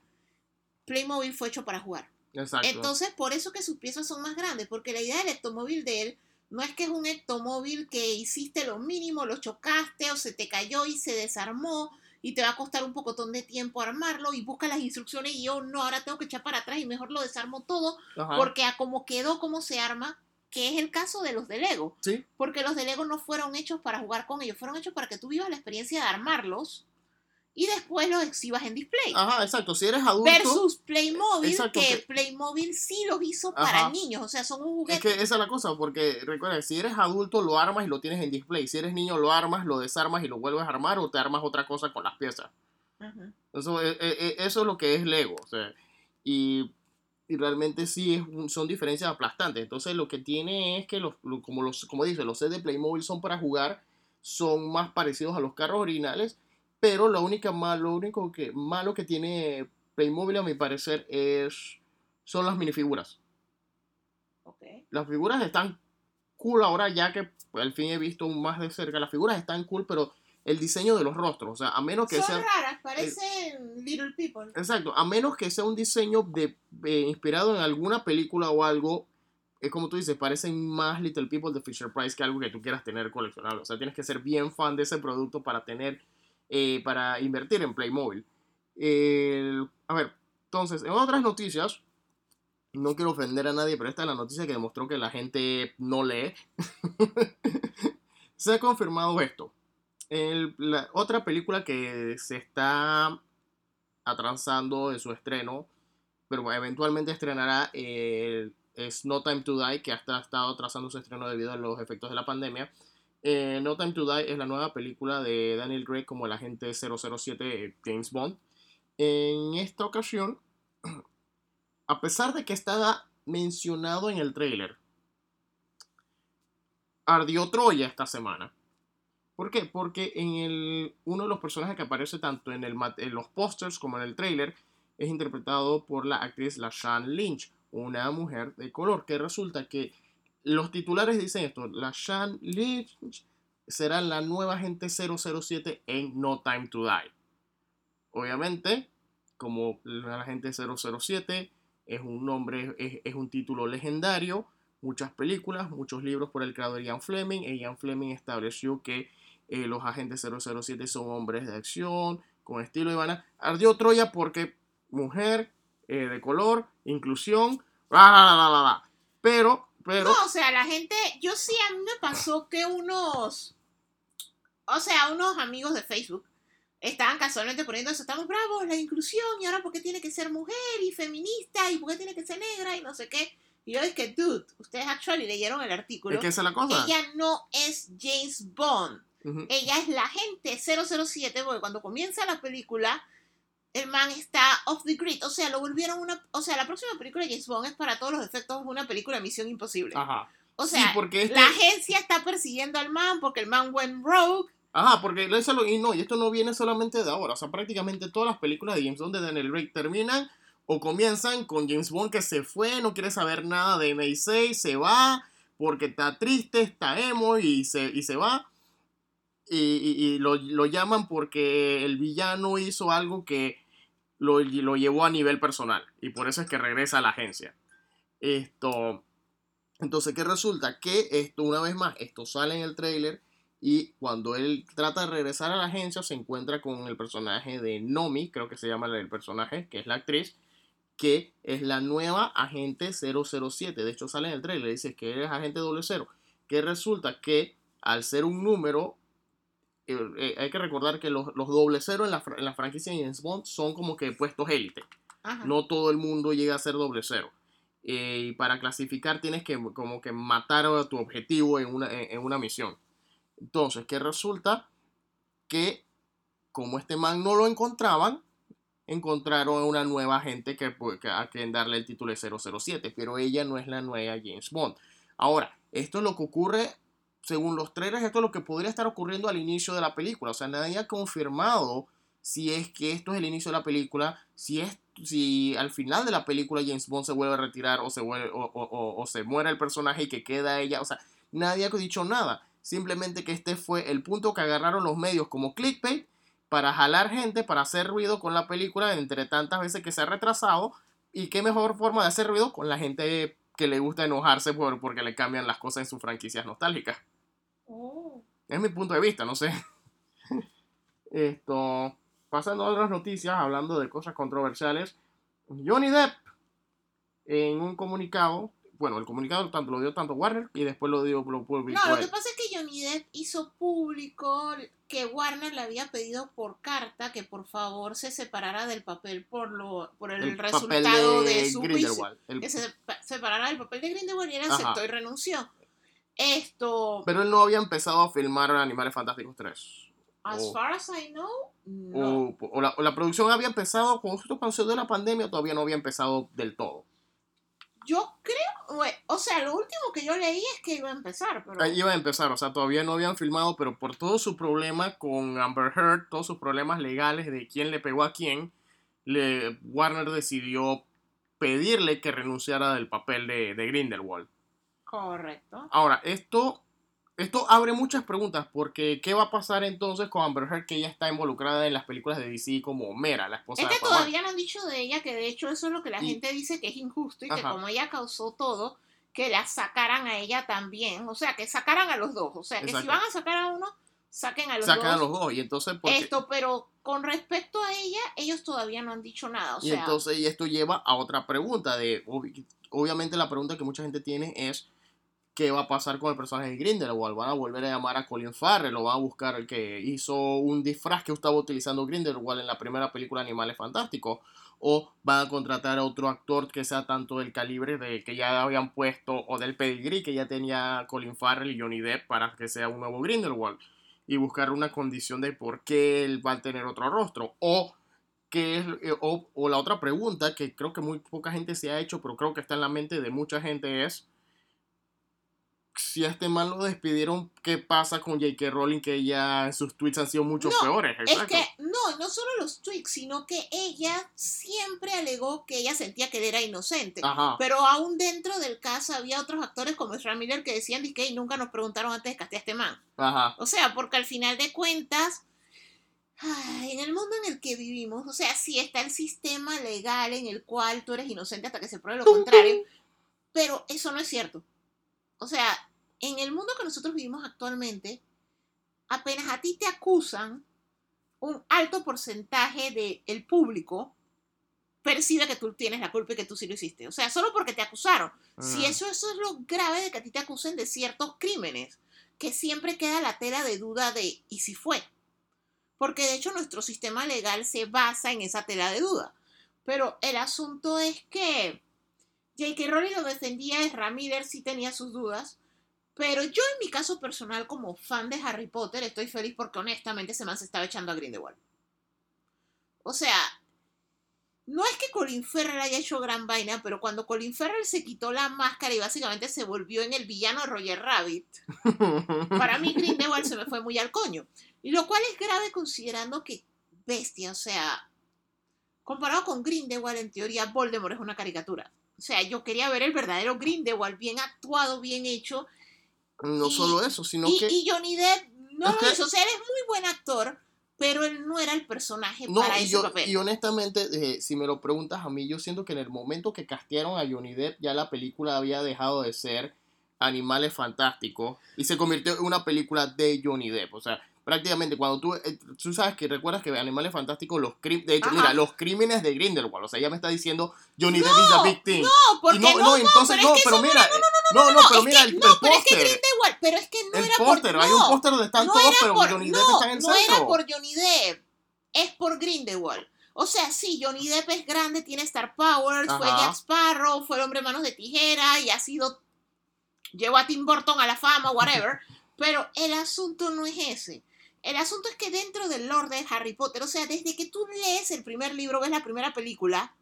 Playmobil fue hecho para jugar. Exacto. Entonces, por eso que sus piezas son más grandes, porque la idea del ectomóvil de él no es que es un ectomóvil que hiciste lo mínimo, lo chocaste o se te cayó y se desarmó y te va a costar un pocotón de tiempo armarlo y busca las instrucciones y yo no, ahora tengo que echar para atrás y mejor lo desarmo todo Ajá. porque a como quedó, como se arma, que es el caso de los de Lego. Sí. Porque los de Lego no fueron hechos para jugar con ellos, fueron hechos para que tú vivas la experiencia de armarlos y después los exhibas en display. Ajá, exacto. Si eres adulto. Versus Playmobil, Exacto, que, que- Playmobil sí los hizo para Ajá. niños, o sea, son un Es juguete. que esa es la cosa, porque recuerda, si eres adulto lo armas y lo tienes en display. Si eres niño lo armas, lo desarmas y lo vuelves a armar o te armas otra cosa con las piezas. Eso, es- es- es- eso es lo que es Lego. o sea, y, y realmente sí es un- son diferencias aplastantes. Entonces lo que tiene es que, los, lo- como, los, como dice, los sets de Playmobil son para jugar, son más parecidos a los carros originales, pero lo, única mal, lo único que, malo que tiene Playmobil a mi parecer es, son las minifiguras. Ok. Las figuras están cool ahora ya que al fin he visto más de cerca. Las figuras están cool, pero el diseño de los rostros, o sea, a menos que Son sea... raras, parecen Little People. Exacto, a menos que sea un diseño de, eh, inspirado en alguna película o algo, es como tú dices, parecen más Little People de Fisher Price que algo que tú quieras tener coleccionable. O sea, tienes que ser bien fan de ese producto para tener, eh, para invertir en Playmobil. El- a ver, entonces, en otras noticias, no quiero ofender a nadie, pero esta es la noticia que demostró que la gente no lee. <laughs> Se ha confirmado esto. El- la otra película que se está atrasando en su estreno, pero eventualmente estrenará eh, es No Time to Die, que hasta ha estado atrasando su estreno debido a los efectos de la pandemia. Eh, no Time to Die es la nueva película de Daniel Craig como el agente 007 James Bond. en esta ocasión, <clears throat> a pesar de que estaba mencionado en el trailer, ardió Troya esta semana. ¿Por qué? Porque en el, uno de los personajes que aparece tanto en, los pósters como en el trailer es interpretado por la actriz LaShawn Lynch, una mujer de color, que resulta que los titulares dicen esto, LaShawn Lynch será la nueva agente 007 en No Time to Die. Obviamente, como la agente 007 es un nombre, es, un título legendario, muchas películas, muchos libros por el creador Ian Fleming, Ian Fleming estableció que eh, los agentes 007 son hombres de acción, con estilo y van Ardió Troya porque mujer, eh, de color, inclusión, bla, bla, bla, bla, bla. Pero, pero, No, o sea, la gente, yo sí a mí me pasó que unos, o sea, unos amigos de Facebook estaban casualmente poniendo eso, estamos bravos, la inclusión, y ahora por qué tiene que ser mujer y feminista, y por qué tiene que ser negra, y no sé qué. Y yo que, dude, ustedes actually leyeron el artículo. es que esa es la cosa. Ella no es James Bond. Ella es la agente 007, porque cuando comienza la película, el man está off the grid. O sea, lo volvieron una. O sea, la próxima película de James Bond es para todos los efectos una película de Misión Imposible. Ajá. O Sí, sea, porque este- la agencia está persiguiendo al man porque el man went rogue. Ajá, porque eso lo- y no, y esto no viene solamente de ahora, o sea, prácticamente todas las películas de James Bond de Daniel Craig terminan o comienzan con James Bond que se fue, no quiere saber nada de MI6, se va porque está triste, está emo y se, y se va. Y, y- y lo, lo llaman porque el villano hizo algo que lo, llevó a nivel personal y por eso es que regresa a la agencia. Esto, entonces, ¿qué resulta? Que esto, una vez más, esto sale en el trailer y cuando él trata de regresar a la agencia se encuentra con el personaje de Nomi, creo que se llama el personaje, que es la actriz, que es la nueva agente 007. De hecho, sale en el trailer, dice que eres agente 00. Que resulta que al ser un número, eh, eh, hay que recordar que los, los doble cero en la, fr- en la franquicia de James Bond son como que puestos élite. Ajá. No todo el mundo llega a ser doble cero. Eh, y para clasificar tienes que como que matar a tu objetivo en una, en, en una misión. Entonces, ¿qué resulta? Que como este man no lo encontraban, encontraron a una nueva gente que, que a quien darle el título de 007, pero ella no es la nueva James Bond. Ahora, esto es lo que ocurre, según los trailers, esto es lo que podría estar ocurriendo al inicio de la película. O sea, nadie ha confirmado si es que esto es el inicio de la película, si es si al final de la película James Bond se vuelve a retirar o se vuelve o, o- o- se muere el personaje y que queda ella, o sea, nadie ha dicho nada. Simplemente que este fue el punto que agarraron los medios como clickbait para jalar gente, para hacer ruido con la película entre tantas veces que se ha retrasado. Y qué mejor forma de hacer ruido con la gente que le gusta enojarse por, porque le cambian las cosas en sus franquicias nostálgicas. Oh. Es mi punto de vista, no sé. <laughs> Esto, pasando a otras noticias, hablando de cosas controversiales, Johnny Depp, en un comunicado, bueno, el comunicado tanto lo dio tanto Warner y después lo dio lo publicó No, lo que pasa es que Johnny Depp hizo público que Warner le había pedido por carta que por favor se separara del papel por lo por el, el resultado papel de, de su juicio. el- Que se pa- separara del papel de Grindelwald y él aceptó y renunció. Esto, pero él no había empezado a filmar Animales Fantásticos 3. as o- far as I know, no. O, o la, o la producción había empezado, justo cuando se dio la pandemia, todavía no había empezado del todo. Yo creo, o sea, lo último que yo leí es que iba a empezar, pero Ahí iba a empezar, o sea, todavía no habían filmado, pero por todo su problema con Amber Heard, todos sus problemas legales de quién le pegó a quién, le, Warner decidió pedirle que renunciara del papel de, de Grindelwald. Correcto. Ahora, esto, esto abre muchas preguntas, porque ¿qué va a pasar entonces con Amber Heard, que ella está involucrada en las películas de DC como Mera, la esposa Es que todavía no han dicho de ella que de hecho eso es lo que la Y- gente dice que es injusto y que Ajá. como ella causó todo, que la sacaran a ella también. O sea, que sacaran a los dos. O sea, que Exacto. si van a sacar a uno, saquen a los Sacan a dos. los dos, y entonces... porque- Esto, pero con respecto a ella, ellos todavía no han dicho nada. O y sea, entonces y esto lleva a otra pregunta. De, obvi- obviamente la pregunta que mucha gente tiene es ¿qué va a pasar con el personaje de Grindelwald? ¿Van a volver a llamar a Colin Farrell o van a buscar el que hizo un disfraz que estaba utilizando Grindelwald en la primera película Animales Fantásticos? ¿O van a contratar a otro actor que sea tanto del calibre de que ya habían puesto o del pedigree que ya tenía Colin Farrell y Johnny Depp para que sea un nuevo Grindelwald? Y buscar una condición de por qué él va a tener otro rostro. O que es, eh, o la otra pregunta que creo que muy poca gente se ha hecho, pero creo que está en la mente de mucha gente es, si a este man lo despidieron, ¿qué pasa con J.K. Rowling? Que ella en sus tweets han sido mucho No, peores. Es que, no, no solo los tweets, sino que ella siempre alegó que ella sentía que él era inocente. Ajá. Pero aún dentro del caso había otros actores como Ezra Miller que decían que nunca nos preguntaron antes de castear a este man. Ajá. O sea, porque al final de cuentas, ay, en el mundo en el que vivimos, o sea, sí está el sistema legal en el cual tú eres inocente hasta que se pruebe lo contrario, pero eso no es cierto. O sea, en el mundo que nosotros vivimos actualmente, apenas a ti te acusan, un alto porcentaje del público percibe que tú tienes la culpa y que tú sí lo hiciste. O sea, solo porque te acusaron. Si Mm. eso, eso es lo grave de que a ti te acusen de ciertos crímenes, que siempre queda la tela de duda de ¿y si fue? Porque de hecho nuestro sistema legal se basa en esa tela de duda. Pero el asunto es que J.K. Rowling lo defendía, Miller sí tenía sus dudas, pero yo en mi caso personal como fan de Harry Potter estoy feliz porque honestamente se estaba echando a Grindelwald. O sea, no es que Colin Farrell haya hecho gran vaina, pero cuando Colin Farrell se quitó la máscara y básicamente se volvió en el villano Roger Rabbit, <laughs> para mí Grindelwald se me fue muy al coño. Y lo cual es grave considerando que, bestia, o sea, comparado con Grindelwald, en teoría Voldemort es una caricatura. O sea, yo quería ver el verdadero Grindelwald, bien actuado, bien hecho. No Y- solo eso, sino Y, que... y Johnny Depp no Es lo que- hizo. O sea, él es muy buen actor, pero él no era el personaje No, para y, ese yo, papel. y honestamente, eh, si me lo preguntas a mí, yo siento que en el momento que castearon a Johnny Depp, ya la película había dejado de ser Animales Fantásticos y se convirtió en una película de Johnny Depp. O sea, prácticamente cuando tú, eh, tú sabes que recuerdas que Animales Fantásticos, los crímenes, de hecho, Ajá. mira, los crímenes de Grindelwald, o sea, ella me está diciendo Johnny Depp is a thing. No, porque Y no, no, no, entonces, pero no, pero no mira, eh, no, no, pero mira, el, no, el pero es que póster, Grindelwald, pero es que no el era póster, por hay no, un póster donde están no todos, pero por- Johnny no, Depp está en el no centro. era por Johnny Depp, es por Grindelwald. O sea, sí, Johnny Depp es grande, tiene Star Powers, fue Ajá. Jack Sparrow, fue el hombre manos de tijera y ha sido. Llevó a Tim Burton a la fama, whatever. pero el asunto no es ese. El asunto es que dentro del lore de Harry Potter, o sea, desde que tú lees el primer libro, ves la primera película,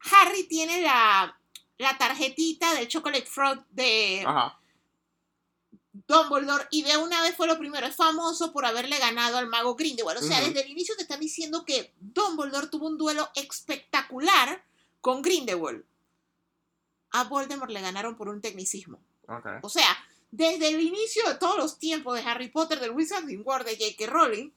Harry tiene la, la tarjetita del Chocolate Frog de Ajá. Dumbledore y de una vez fue lo primero, es famoso por haberle ganado al mago Grindelwald. O sea, desde el inicio te están diciendo que Dumbledore tuvo un duelo espectacular con Grindelwald. A Voldemort le ganaron por un tecnicismo. O sea, desde el inicio de todos los tiempos de Harry Potter, del Wizarding World, de J.K. Rowling,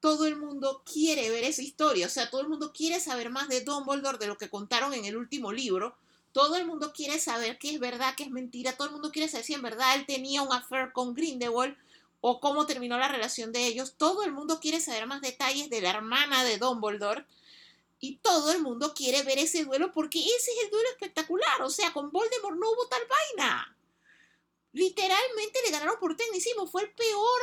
todo el mundo quiere ver esa historia. O sea, todo el mundo quiere saber más de Dumbledore, de lo que contaron en el último libro. Todo el mundo quiere saber qué es verdad, qué es mentira. Todo el mundo quiere saber si en verdad él tenía un affair con Grindelwald o cómo terminó la relación de ellos. Todo el mundo quiere saber más detalles de la hermana de Dumbledore. Y todo el mundo quiere ver ese duelo porque ese es el duelo espectacular. O sea, con Voldemort no hubo tal vaina. Literalmente le ganaron por tecnicismo. Fue el peor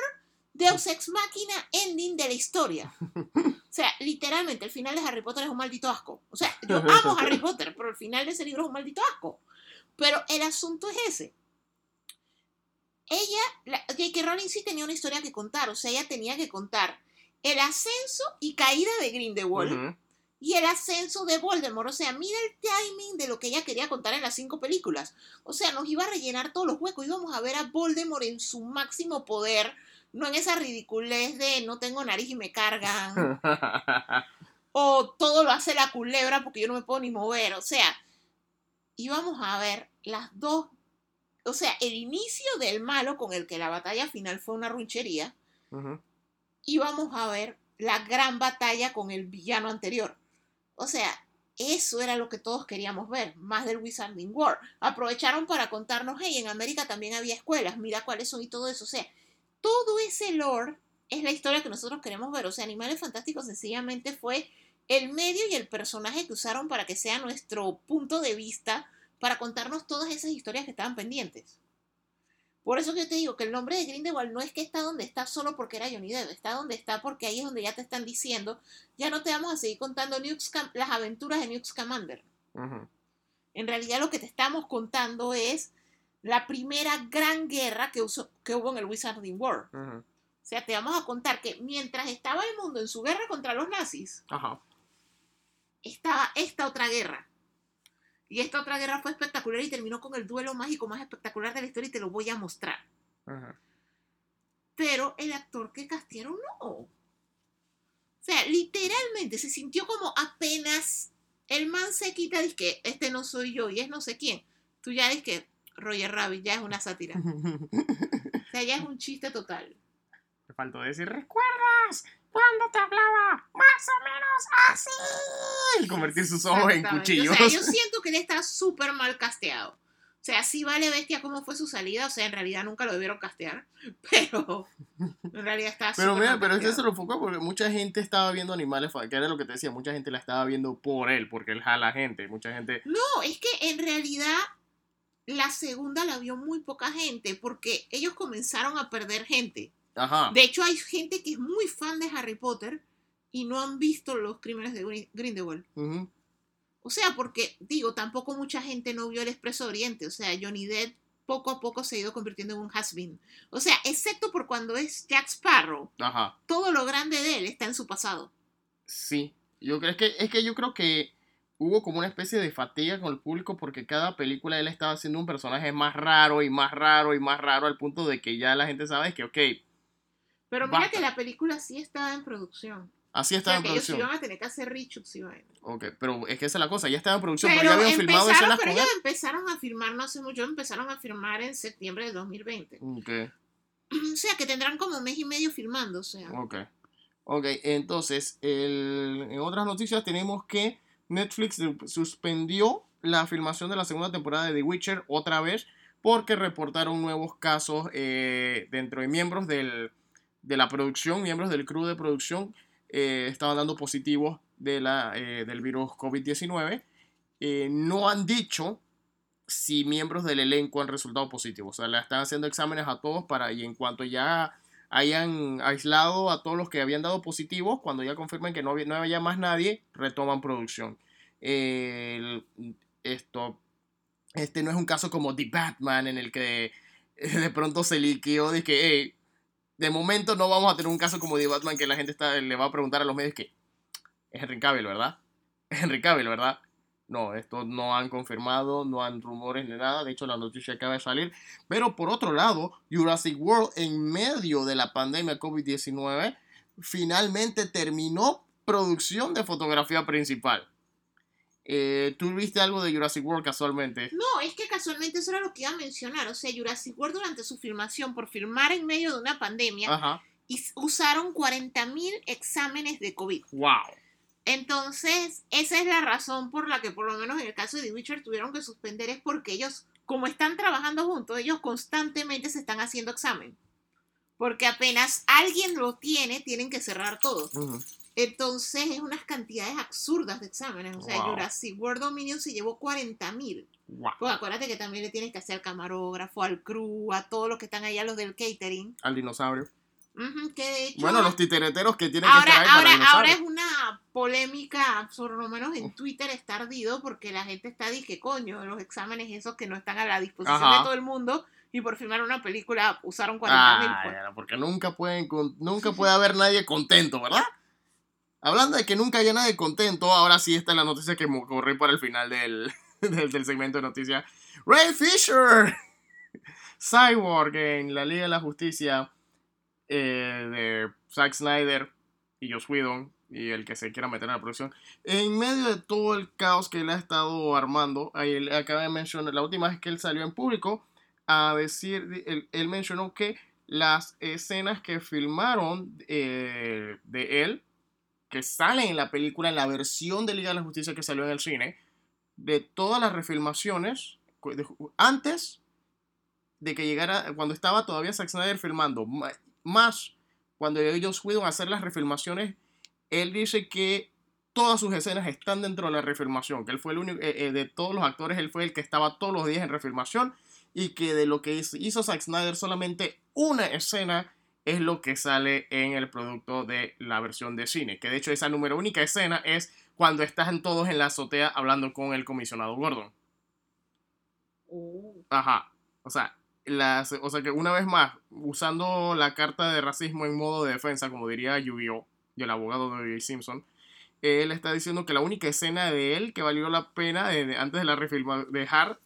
Deus Ex Machina ending de la historia. <laughs> O sea, literalmente, el final de Harry Potter es un maldito asco. O sea, yo <laughs> amo Harry Potter, pero el final de ese libro es un maldito asco. Pero el asunto es ese. Ella, la- J.K. Rowling sí tenía una historia que contar. O sea, ella tenía que contar el ascenso y caída de Grindelwald Ujú. Y el ascenso de Voldemort. O sea, mira el timing de lo que ella quería contar en las cinco películas. O sea, nos iba a rellenar todos los huecos. Íbamos a ver a Voldemort en su máximo poder, no en esa ridiculez de no tengo nariz y me cargan, <laughs> o todo lo hace la culebra porque yo no me puedo ni mover. O sea, íbamos a ver las dos. O sea, el inicio del malo con el que la batalla final fue una runchería Ujú. y vamos a ver la gran batalla con el villano anterior. O sea, eso era lo que todos queríamos ver, más del Wizarding World. Aprovecharon para contarnos, hey, en América también había escuelas, mira cuáles son y todo eso. O sea, todo ese lore es la historia que nosotros queremos ver. O sea, Animales Fantásticos sencillamente fue el medio y el personaje que usaron para que sea nuestro punto de vista para contarnos todas esas historias que estaban pendientes. Por eso que yo te digo que el nombre de Grindelwald no es que está donde está solo porque era Johnny Depp, está donde está porque ahí es donde ya te están diciendo, ya no te vamos a seguir contando Newt las aventuras de Newt Scamander. Ujú. En realidad lo que te estamos contando es la primera gran guerra que, usó- que hubo en el Wizarding World. O sea, te vamos a contar que mientras estaba el mundo en su guerra contra los nazis, Ajá. estaba esta otra guerra. Y esta otra guerra fue espectacular y terminó con el duelo mágico más espectacular de la historia y te lo voy a mostrar. Ajá. Pero el actor que castearon no. O sea, literalmente se sintió como apenas el man se quita, dice que este no soy yo y es no sé quién. Tú ya dices que Roger Rabbit ya es una sátira. <laughs> O sea, ya es un chiste total. Me faltó decir, ¿recuerdas cuando te hablaba más o menos así? <laughs> Y convertir sus ojos en cuchillos. O sea, yo <laughs> siento que él está súper mal casteado. O sea, sí vale bestia cómo fue su salida. O sea, en realidad nunca lo debieron castear. <laughs> Pero en realidad está Pero mira, pero este se lo enfocó porque mucha gente estaba viendo animales, que era lo que te decía, mucha gente la estaba viendo por él, porque él jala gente, mucha gente... No, es que en realidad la segunda la vio muy poca gente. Porque ellos comenzaron a perder gente. Ajá. De hecho, hay gente que es muy fan de Harry Potter y no han visto los crímenes de Grin- Grindelwald. Ujú. O sea, porque, digo, tampoco mucha gente no vio el Expreso Oriente. O sea, Johnny Depp poco a poco se ha ido convirtiendo en un has-been. O sea, excepto por cuando es Jack Sparrow, Ajá. todo lo grande de él está en su pasado. Sí. Yo creo es que, es que yo creo que hubo como una especie de fatiga con el público porque cada película él estaba haciendo un personaje más raro y más raro y más raro al punto de que ya la gente sabe que, ok, Pero mira Basta. que la película sí estaba en producción. así O estaba sea, en que ellos producción. iban a tener que hacer reshoots y vaina. Ok, pero es que esa es la cosa, ya estaba en producción, pero, Pero, ya habían filmado escenas pero ellos empezaron a filmar no hace mucho, empezaron a filmar en septiembre de 2020. Ok. <clears throat> O sea, que tendrán como mes y medio filmando, o sea. Ok. Ok, entonces, el- en otras noticias tenemos que Netflix su- suspendió la filmación de la segunda temporada de The Witcher otra vez porque reportaron nuevos casos eh, dentro de miembros del- de la producción, miembros del crew de producción, eh, estaban dando positivos de eh, del virus COVID-19. Eh, no han dicho si miembros del elenco han resultado positivos. O sea, le están haciendo exámenes a todos para, y en cuanto ya hayan aislado a todos los que habían dado positivos, cuando ya confirmen que no, había- no más nadie, retoman producción. Esto, este no es un caso como The Batman en el que de pronto se liqueó de que, de momento no vamos a tener un caso como The Batman que la gente le va a preguntar a los medios que es Henry Cavill, ¿verdad? <laughs> Henry Cavill, ¿verdad? No, esto no han confirmado, no han rumores ni nada. De hecho, la noticia acaba de salir. Pero por otro lado, Jurassic World, en medio de la pandemia COVID-19, finalmente terminó producción de fotografía principal. Eh, ¿Tú viste algo de Jurassic World casualmente? No, es que casualmente eso era lo que iba a mencionar. O sea, Jurassic World durante su filmación, por filmar en medio de una pandemia, Ajá. usaron 40.000 exámenes de COVID. ¡Wow! Entonces, esa es la razón por la que, por lo menos en el caso de The Witcher, tuvieron que suspender, es porque ellos, como están trabajando juntos, ellos constantemente se están haciendo examen. Porque apenas alguien lo tiene, tienen que cerrar todo. Ujú. Entonces, es unas cantidades absurdas de exámenes. O sea, Wow. Jurassic World Dominion se llevó 40.000. ¡Wow! Pues acuérdate que también le tienes que hacer al camarógrafo, al crew, a todos los que están allá, los del catering. Al dinosaurio. Ujú, que de hecho, Bueno, los titereteros que tienen que ahora, estar ahí para ahora, ahora es una polémica, por lo menos en Twitter está ardido, porque la gente está dije, coño, los exámenes esos que no están a la disposición Ajá. de todo el mundo, y por filmar una película usaron 40 mil. Ah, ya, porque nunca pueden nunca <laughs> puede haber nadie contento, ¿verdad? Hablando de que nunca haya nadie contento, ahora sí está la noticia que mo- corrí para el final del, <laughs> del, segmento de noticias. Ray Fisher, <laughs> Cyborg en la Liga de la Justicia eh, de Zack Snyder y Joss Whedon y el que se quiera meter en la producción. En medio de todo el caos que él ha estado armando, él acaba de mencionar, la última vez que él salió en público, a decir, él, él mencionó que las escenas que filmaron eh, de él, que salen en la película, en la versión de Liga de la Justicia que salió en el cine, de todas las refilmaciones, antes de que llegara, cuando estaba todavía Zack Snyder filmando, ma- más cuando ellos fueron a hacer las refilmaciones, él dice que todas sus escenas están dentro de la refilmación, que él fue el único, eh, eh, de todos los actores, él fue el que estaba todos los días en refilmación y que de lo que hizo- hizo Zack Snyder solamente una escena es lo que sale en el producto de la versión de cine. Que de hecho esa número única escena es cuando están todos en la azotea hablando con el comisionado Gordon. Oh. Ajá. O sea, las, o sea que una vez más, usando la carta de racismo en modo de defensa, como diría Yu-Gi-Oh! y el abogado de O.J. Simpson, él está diciendo que la única escena de él que valió la pena de- antes de la refilma, dejar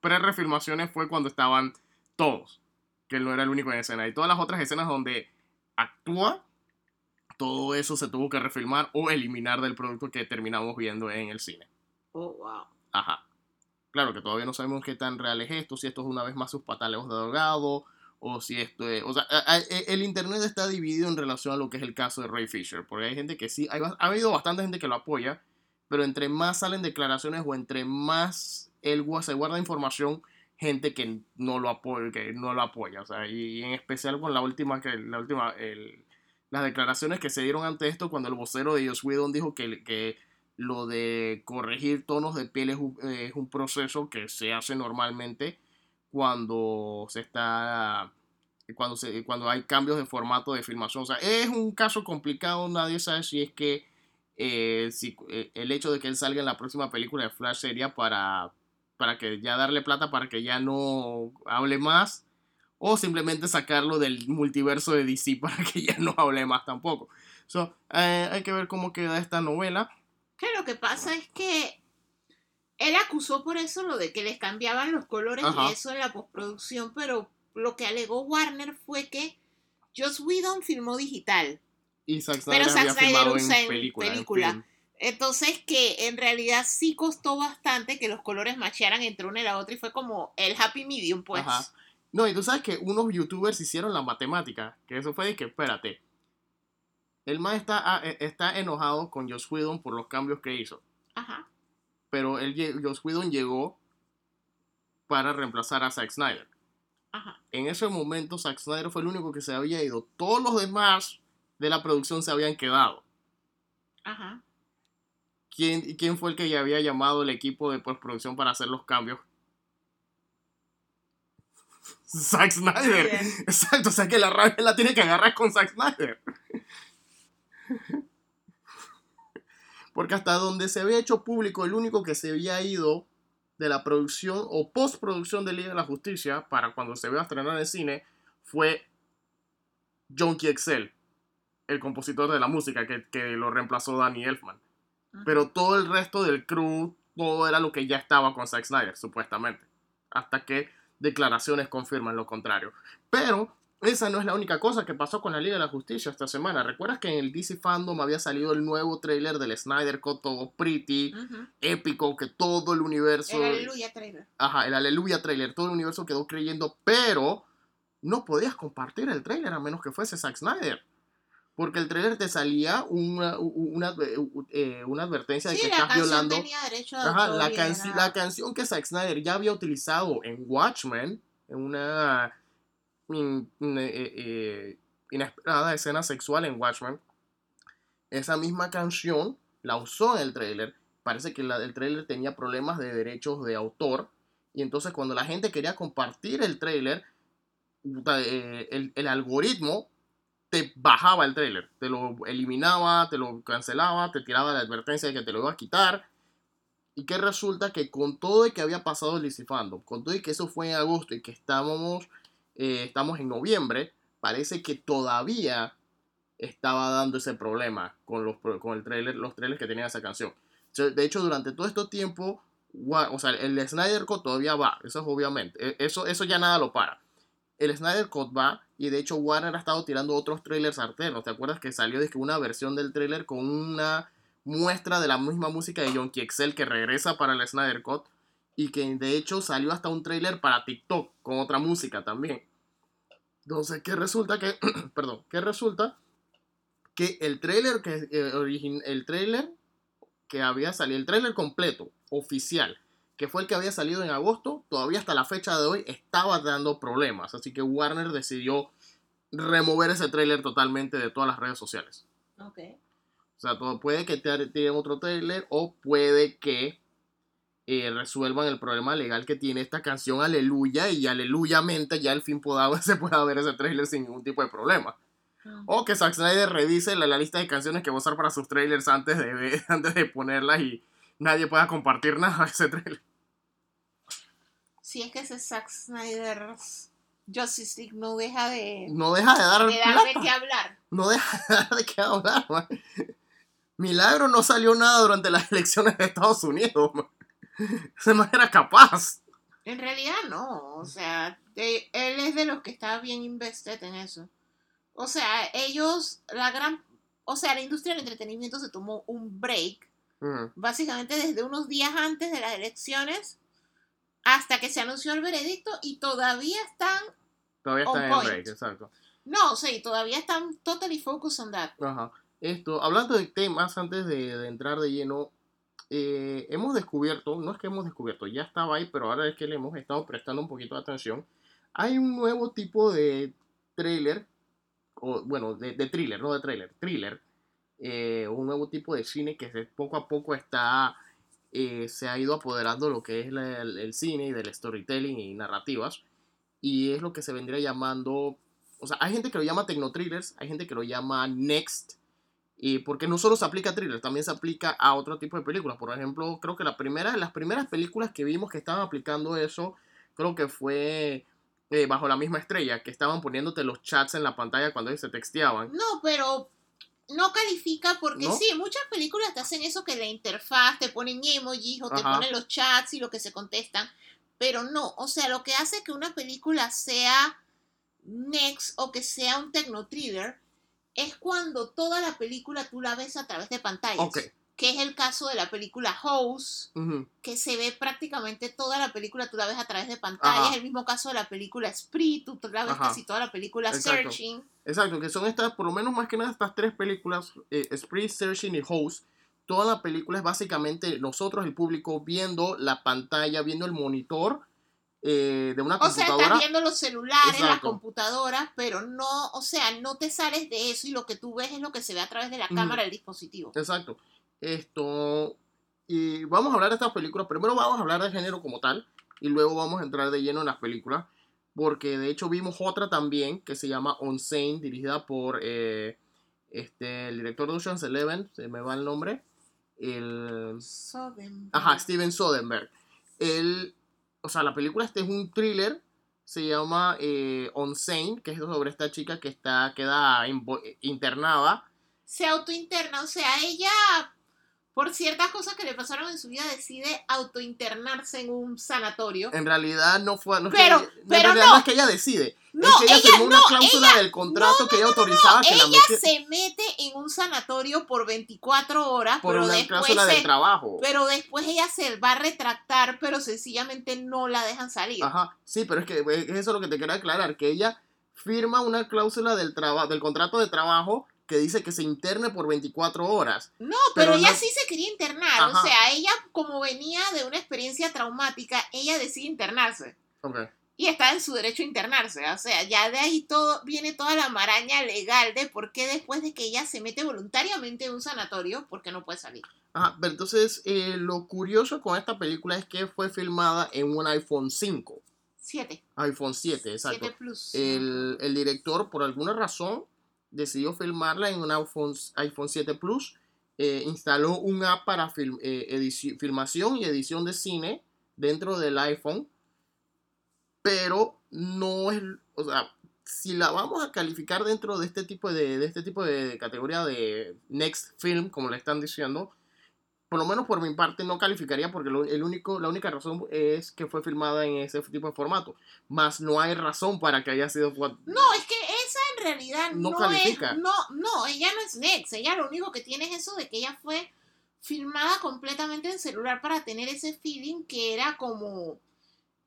pre-refilmaciones fue cuando estaban todos, que él no era el único en escena. Y todas las otras escenas donde actúa, todo eso se tuvo que refilmar o eliminar del producto que terminamos viendo en el cine. Oh, wow. Ajá. Claro que todavía no sabemos qué tan real es esto, si esto es una vez más sus pataleos de ahogado, o si esto es... O sea, e- el internet está dividido en relación a lo que es el caso de Ray Fisher, porque hay gente que sí, hay, ha habido bastante gente que lo apoya, pero entre más salen declaraciones o entre más él se guarda información, gente que no lo apoya, o sea, y, en especial con la última, que la última, las declaraciones que se dieron ante esto cuando el vocero de Joss Whedon dijo que, que lo de corregir tonos de piel es un, es un proceso que se hace normalmente cuando se está cuando se cuando hay cambios de formato de filmación o sea es un caso complicado nadie sabe si es que eh, si, eh, el hecho de que él salga en la próxima película de Flash sería para para que ya darle plata para que ya no hable más o simplemente sacarlo del multiverso de DC <laughs> para que ya no hable más tampoco so, eh, hay que ver cómo queda esta novela Que lo que pasa es que él acusó por eso lo de que les cambiaban los colores Ajá. y eso en la postproducción, pero lo que alegó Warner fue que Joss Whedon filmó digital. Y Zack Snyder Pero Zack Snyder usa en película. Entonces que en realidad sí costó bastante que los colores machearan entre una y la otra y fue como el happy medium, pues. Ajá. No, y tú sabes que unos youtubers hicieron la matemática. Que eso fue de que, espérate. El man está, ah, eh, está enojado con Joss Whedon por los cambios que hizo. Ajá. Pero Joss Whedon llegó para reemplazar a Zack Snyder. Ajá. En ese momento Zack Snyder fue el único que se había ido. Todos los demás de la producción se habían quedado. Ajá. ¿Quién, y ¿Quién fue el que ya había llamado el equipo de postproducción para hacer los cambios? Zack Snyder. Bien. Exacto, o sea que la rabia la tiene que agarrar con Zack Snyder. Porque hasta donde se había hecho público, el único que se había ido de la producción o postproducción de Liga de la Justicia para cuando se vea estrenar en el cine fue Jonky Excel, el compositor de la música que, que lo reemplazó Danny Elfman. Pero todo el resto del crew, todo era lo que ya estaba con Zack Snyder, supuestamente. Hasta que declaraciones confirman lo contrario. Pero esa no es la única cosa que pasó con la Liga de la Justicia esta semana. ¿Recuerdas que en el DC Fandom había salido el nuevo tráiler del Snyder Cut, todo pretty, Ujú. épico, que todo el universo... El aleluya trailer. Ajá, el Aleluya trailer, todo el universo quedó creyendo, pero no podías compartir el trailer a menos que fuese Zack Snyder. Porque el trailer te salía una, una, eh, una advertencia de Sí, que estás violando... Ajá, la, la canción que Zack Snyder ya había utilizado en Watchmen, en una in- in- eh, eh, inesperada escena sexual en Watchmen, esa misma canción la usó en el trailer. Parece que la, el trailer tenía problemas de derechos de autor. Y entonces cuando la gente quería compartir el trailer, el, el algoritmo te bajaba el trailer, te lo eliminaba, te lo cancelaba, te tiraba la advertencia de que te lo iba a quitar. Y que resulta que con todo y que había pasado el DC Fandom, con todo y que eso fue en agosto y que estábamos, eh, estamos en noviembre, parece que todavía estaba dando ese problema con, los, con el trailer, los trailers que tenía esa canción. De hecho, durante todo este tiempo, o sea, el Snyder Cut todavía va, eso es obviamente, e- eso, eso ya nada lo para. El Snyder Cut va y de hecho Warner ha estado tirando otros trailers alternos. ¿Te acuerdas que salió de que una versión del trailer con una muestra de la misma música de John Excel que regresa para el Snyder Cut? Y que de hecho salió hasta un trailer para TikTok con otra música también. Entonces, ¿qué resulta que, <clears throat> perdón, ¿qué resulta? Que el trailer que, eh, el trailer que había salido, el trailer completo, oficial, que fue el que había salido en agosto, todavía hasta la fecha de hoy estaba dando problemas. Así que Warner decidió remover ese trailer totalmente de todas las redes sociales. Ok. O sea, todo, puede que tiren otro trailer o puede que eh, resuelvan el problema legal que tiene esta canción Aleluya y aleluyamente ya al fin pueda, <laughs> se pueda ver ese trailer sin ningún tipo de problema. Ah. O que Zack Snyder revise la, la lista de canciones que va a usar para sus trailers antes de, <laughs> antes de ponerlas y nadie pueda compartir nada de ese trailer. Si es que ese Zack Snyder Justice League no deja de, No deja de dar de que hablar. No deja de dar de qué hablar, man. Milagro no salió nada durante las elecciones de Estados Unidos. man. Ese man era capaz. En realidad no, o sea, de- él es de los que está bien invested en eso. O sea, ellos, la gran, o sea, la industria del entretenimiento se tomó un break, Ujú. básicamente desde unos días antes de las elecciones hasta que se anunció el veredicto y todavía están, Todavía está On en break, exacto. no, sí, todavía están totally focused on that. Ajá. Esto, hablando de temas, antes de, de entrar de lleno, eh, hemos descubierto, no es que hemos descubierto, ya estaba ahí, pero ahora es que le hemos estado prestando un poquito de atención. Hay un nuevo tipo de trailer, o bueno, de, de thriller, no de trailer, thriller. eh, un nuevo tipo de cine que se- poco a poco está, eh, se ha ido apoderando de lo que es la- el, el cine y del storytelling y narrativas. Y es lo que se vendría llamando, o sea, hay gente que lo llama tecnotrillers, hay gente que lo llama next, y porque no solo se aplica a thriller, también se aplica a otro tipo de películas. Por ejemplo, creo que la primera, las primeras películas que vimos que estaban aplicando eso, creo que fue eh, Bajo la misma estrella, que estaban poniéndote los chats en la pantalla cuando se texteaban. No, pero no califica porque ¿No? sí, muchas películas te hacen eso que la interfaz te ponen emojis o te ponen los chats y lo que se contestan, pero no, o sea, lo que hace que una película sea next o que sea un techno thriller es cuando toda la película tú la ves a través de pantallas. Que es el caso de la película House, que se ve prácticamente toda la película, tú la ves a través de pantallas, Ajá. el mismo caso de la película Spree, tú la ves Ajá. casi toda la película Exacto. Searching. Exacto, que son estas, por lo menos más que nada estas tres películas, eh, Searching y Host. Toda la película es básicamente nosotros, el público, viendo la pantalla, viendo el monitor eh, de una O sea, computadora. estás viendo los celulares, las Exacto. computadoras, pero no, o sea, no te sales de eso y lo que tú ves es lo que se ve a través de la cámara del dispositivo. Exacto. Esto. Y vamos a hablar de estas películas. Primero vamos a hablar del género como tal. Y luego vamos a entrar de lleno en las películas. Porque de hecho vimos otra también que se llama Unsane, dirigida por eh, este, el director de Ocean's Eleven, se me va el nombre. El. Soderbergh. Ajá, Steven Soderbergh. Él, o sea, la película este es un thriller. Se llama eh, Unsane, que es sobre esta chica que está queda internada. Se autointerna, o sea, ella, por ciertas cosas que le pasaron en su vida, decide autointernarse en un sanatorio. En realidad no fue. No es Pero- que, pero no. no es que ella decide. No, es que ella, ella firmó una no, cláusula del contrato que ella autorizaba que la Ella metiera se mete en un sanatorio por 24 horas, por pero una después cláusula del trabajo. pero después ella se va a retractar, pero sencillamente no la dejan salir. Ajá, sí, pero es que es eso lo que te quería aclarar, que ella firma una cláusula del traba- del contrato de trabajo que dice que se interne por 24 horas. No, pero, Pero ella no- sí se quería internar. Ajá. O sea, ella, como venía de una experiencia traumática, ella decide internarse. Ok. Y está en su derecho a internarse. O sea, ya de ahí todo viene toda la maraña legal de por qué después de que ella se mete voluntariamente en un sanatorio, ¿por qué no puede salir? Ajá, pero entonces eh, lo curioso con esta película es que fue filmada en un iPhone 5, Siete. iPhone 7, exacto. Siete plus. el, el director, por alguna razón, decidió filmarla en un iPhone, iPhone 7 Plus. eh, instaló un app para film- eh, filmación y edición de cine dentro del iPhone. Pero no es. O sea, si la vamos a calificar dentro de este tipo de, de este tipo de categoría de Next Film, como le están diciendo, por lo menos por mi parte no calificaría porque el único, la única razón es que fue filmada en ese tipo de formato. Más no hay razón para que haya sido... No, es que esa en realidad No no, es. No, no, ella no es Next. Ella lo único que tiene es eso de que ella fue filmada completamente en celular para tener ese feeling que era como.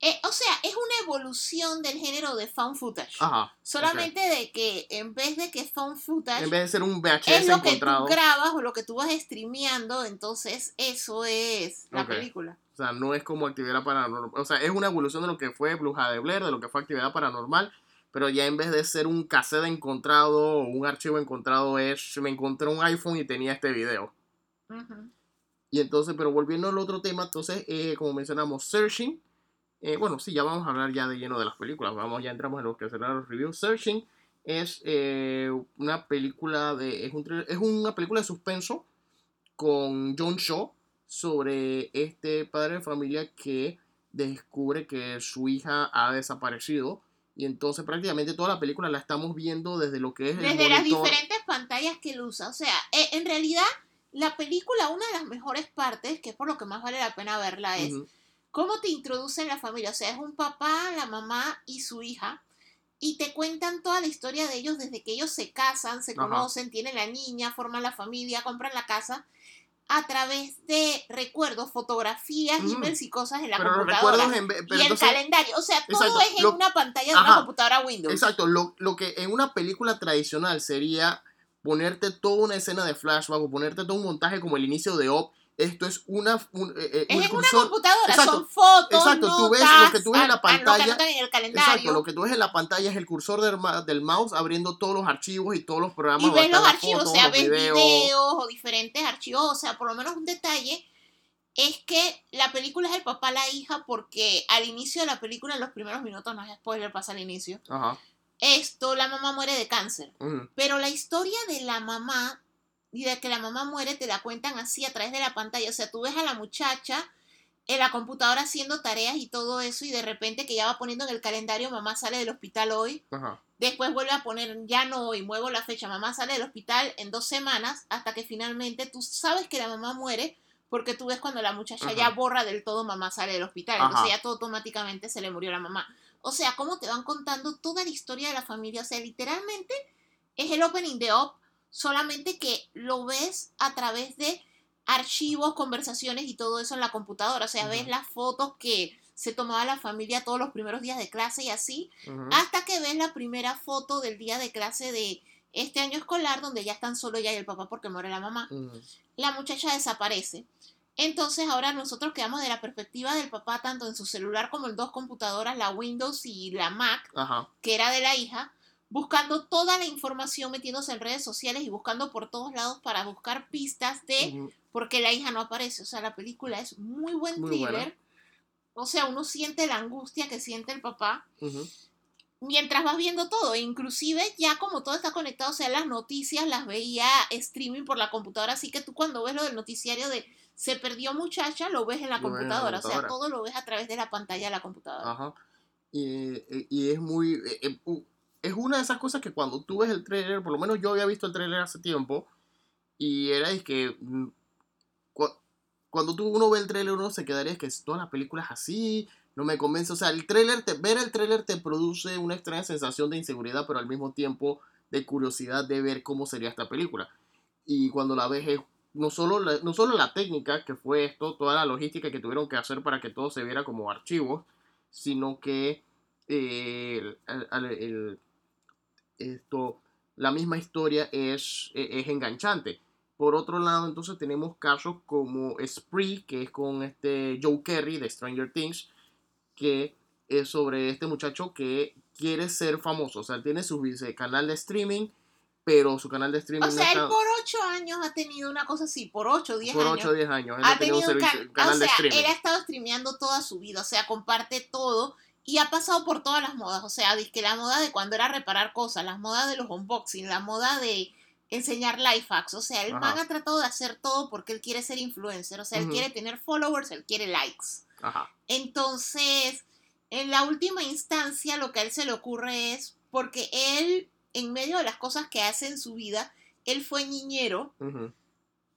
eh, o sea, es una evolución del género de found footage. Ajá. Solamente de que en vez de que found footage En vez de ser un VHS es lo que tú encontrado. grabas o lo que tú vas streameando, entonces eso es la Ok. película. O sea, no es como actividad paranormal. O sea, es una evolución de lo que fue Bruja de Blair, de lo que fue actividad paranormal. Pero ya en vez de ser un cassette encontrado o un archivo encontrado, es me encontré un iPhone y tenía este video. Y entonces, pero volviendo al otro tema, entonces, eh, como mencionamos, Searching. eh, bueno, sí, ya vamos a hablar ya de lleno de las películas. Vamos, ya entramos en los que serán los reviews. Searching es eh, una película de. Es, un es una película de suspenso con John Shaw sobre este padre de familia que descubre que su hija ha desaparecido. Y entonces prácticamente toda la película la estamos viendo desde lo que es el Desde las diferentes pantallas que él usa. O sea, eh, en realidad la película, una de las mejores partes, que es por lo que más vale la pena verla, es cómo te introducen la familia. O sea, es un papá, la mamá y su hija. Y te cuentan toda la historia de ellos desde que ellos se casan, se Ajá. conocen, tienen la niña, forman la familia, compran la casa, a través de recuerdos, fotografías, Ujú. emails y cosas en la Pero computadora. en pero y el calendario. O sea, todo es en lo- una pantalla de Ajá. una computadora Windows. Exacto, lo, lo que en una película tradicional sería ponerte toda una escena de flashback o ponerte todo un montaje como el inicio de Op. Esto es una, un, eh, eh, Es un en una cursor- computadora, Exacto, son fotos, exacto, tú ves lo notas, que tú ves en la pantalla. en el calendario. Exacto, lo que tú ves en la pantalla es el cursor del, del mouse abriendo todos los archivos y todos los programas. y ves los archivos, fotos, o sea, ves videos. videos. o diferentes archivos, o sea, por lo menos un detalle es que la película es el papá, la hija, porque al inicio de la película, en los primeros minutos, no es spoiler, pasa al inicio, Ajá. esto, la mamá muere de cáncer, ujú, pero la historia de la mamá y de que la mamá muere te la cuentan así a través de la pantalla, o sea, tú ves a la muchacha en la computadora haciendo tareas y todo eso y de repente que ya va poniendo en el calendario mamá sale del hospital hoy Ajá. Después vuelve a poner, ya no hoy, muevo la fecha, mamá sale del hospital en dos semanas, hasta que finalmente tú sabes que la mamá muere, porque tú ves cuando la muchacha Ajá. ya borra del todo, mamá sale del hospital, entonces ya todo automáticamente se le murió la mamá. O sea, cómo te van contando toda la historia de la familia, o sea, literalmente es el opening de Op, solamente que lo ves a través de archivos, conversaciones y todo eso en la computadora, o sea, ves las fotos que se tomaba la familia todos los primeros días de clase y así, hasta que ves la primera foto del día de clase de este año escolar donde ya están solo ella y el papá porque muere la mamá. La muchacha desaparece. Entonces ahora nosotros quedamos de la perspectiva del papá tanto en su celular como en dos computadoras, la Windows y la Mac, que era de la hija, buscando toda la información, metiéndose en redes sociales y buscando por todos lados para buscar pistas de por qué la hija no aparece. O sea, la película es muy buen Muy thriller. buena. O sea, uno siente la angustia que siente el papá mientras vas viendo todo, inclusive ya como todo está conectado, o sea, las noticias las veía streaming por la computadora, así que tú cuando ves lo del noticiario de se perdió muchacha, lo ves en la en computadora, o sea, todo lo ves a través de la pantalla de la computadora. Ajá. Y, y es muy. eh, eh, Es una de esas cosas que cuando tú ves el trailer, por lo menos yo había visto el trailer hace tiempo, y era es que. mm, cu- Cuando tú, uno ve el trailer, uno se quedaría es que todas las películas así, no me convence. O sea, el trailer te, ver el trailer te produce una extraña sensación de inseguridad, pero al mismo tiempo de curiosidad de ver cómo sería esta película. Y cuando la ves es no solo la, no solo la técnica que fue esto, toda la logística que tuvieron que hacer para que todo se viera como archivos, sino que eh, esto, la misma historia es, e- es enganchante. Por otro lado, entonces tenemos casos como Spree, que es con este Joe Kerry de Stranger Things, que es sobre este muchacho que quiere ser famoso. O sea, él tiene su canal de streaming, pero su canal de streaming O sea, no él está por ocho años ha tenido una cosa así, por ocho, diez por años. 8 o 10 años. Él ha tenido tenido un servicio- can- un canal o de sea, streaming. él ha estado streameando toda su vida, o sea, comparte todo y ha pasado por todas las modas, o sea, que la moda de cuando era reparar cosas, las modas de los unboxing, la moda de enseñar life hacks, o sea, el Ajá. man ha tratado de hacer todo porque él quiere ser influencer, o sea, él quiere tener followers, él quiere likes. Ajá. Entonces, en la última instancia, lo que a él se le ocurre es, porque él, en medio de las cosas que hace en su vida, él fue niñero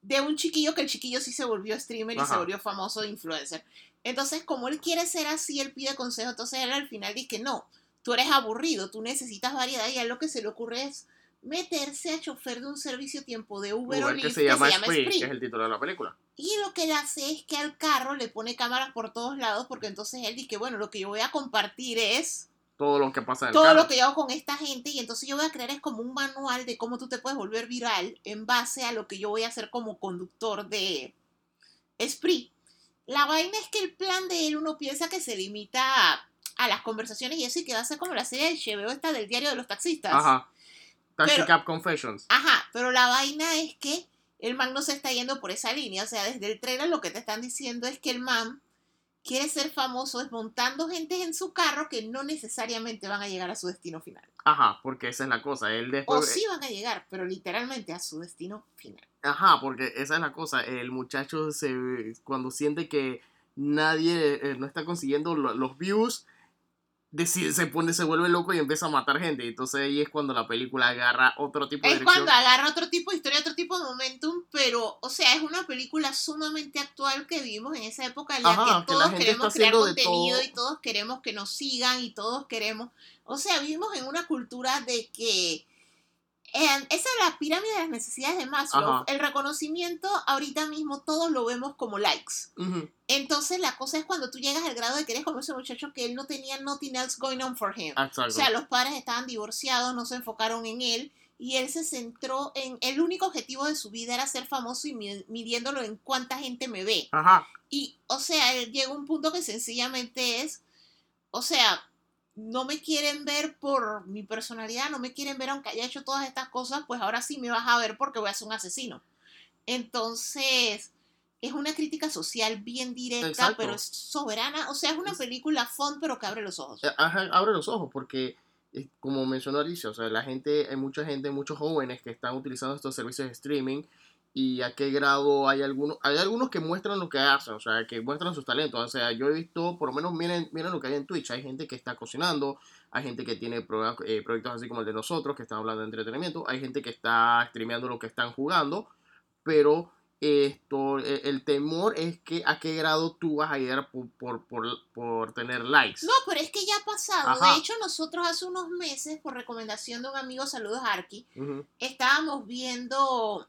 de un chiquillo que el chiquillo sí se volvió streamer y se volvió famoso de influencer. Entonces, como él quiere ser así, él pide consejo. Entonces, él al final dice que no, tú eres aburrido, tú necesitas variedad. Y a él lo que se le ocurre es meterse a chofer de un servicio tiempo de Uber, o Lyft que se llama, Spree, Spree. que es el título de la película. Y lo que él hace es que al carro le pone cámaras por todos lados, porque entonces él dice que, bueno, lo que yo voy a compartir es Todo lo que pasa en el todo lo que yo hago con esta gente y entonces yo voy a crear es como un manual de cómo tú te puedes volver viral en base a lo que yo voy a hacer como conductor de Spree. La vaina es que el plan de él uno piensa que se limita a, a las conversaciones y eso y que va a ser como la serie del cheveo esta del diario de los taxistas. Ajá. Taxi Cab Confessions. Ajá, pero la vaina es que el man no se está yendo por esa línea. O sea, desde el trailer lo que te están diciendo es que el man quiere ser famoso desmontando gente en su carro que no necesariamente van a llegar a su destino final. Ajá, porque esa es la cosa. Él O después. sí van a llegar, pero literalmente a su destino final. Ajá, porque esa es la cosa. El muchacho se cuando siente que nadie eh, no está consiguiendo lo- los views, decide, se pone, se vuelve loco y empieza a matar gente. Entonces ahí es cuando la película agarra otro tipo de Es dirección. cuando agarra otro tipo de historia, otro tipo de momentum, pero, o sea, es una película sumamente actual que vivimos en esa época en la Ajá, que que la todos queremos crear contenido todo. y todos queremos que nos sigan y todos queremos, o sea, vivimos en una cultura de que eh, esa es la pirámide de las necesidades de Maslow. Ajá. El reconocimiento, ahorita mismo todos lo vemos como likes. Ujú, Entonces la cosa es cuando tú llegas al grado de que eres como ese muchacho que él no tenía nothing else going on for him. Exacto. O sea, los padres estaban divorciados, no se enfocaron en él y él se centró en el único objetivo de su vida era ser famoso y mi- midiéndolo en cuánta gente me ve. Ajá. Y, o sea, él llega a un punto que sencillamente es, o sea, no me quieren ver por mi personalidad, no me quieren ver aunque haya hecho todas estas cosas, pues ahora sí me vas a ver porque voy a ser un asesino. Entonces, es una crítica social bien directa, Exacto. pero es soberana. O sea, es una película fun, pero que abre los ojos. Eh, Ajá, abre los ojos porque, eh, como mencionó Alicia, o sea, la gente, hay mucha gente, muchos jóvenes que están utilizando estos servicios de streaming y a qué grado hay algunos, hay algunos que muestran lo que hacen, o sea, que muestran sus talentos, o sea, yo he visto, por lo menos miren, miren lo que hay en Twitch, hay gente que está cocinando, hay gente que tiene programas- eh, proyectos así como el de nosotros, que están hablando de entretenimiento, hay gente que está streameando lo que están jugando, pero esto, eh, el temor es que a qué grado tú vas a llegar por, por, por, por tener likes. No, pero es que ya ha pasado. Ajá. De hecho, nosotros hace unos meses, por recomendación de un amigo, saludos Arki, estábamos viendo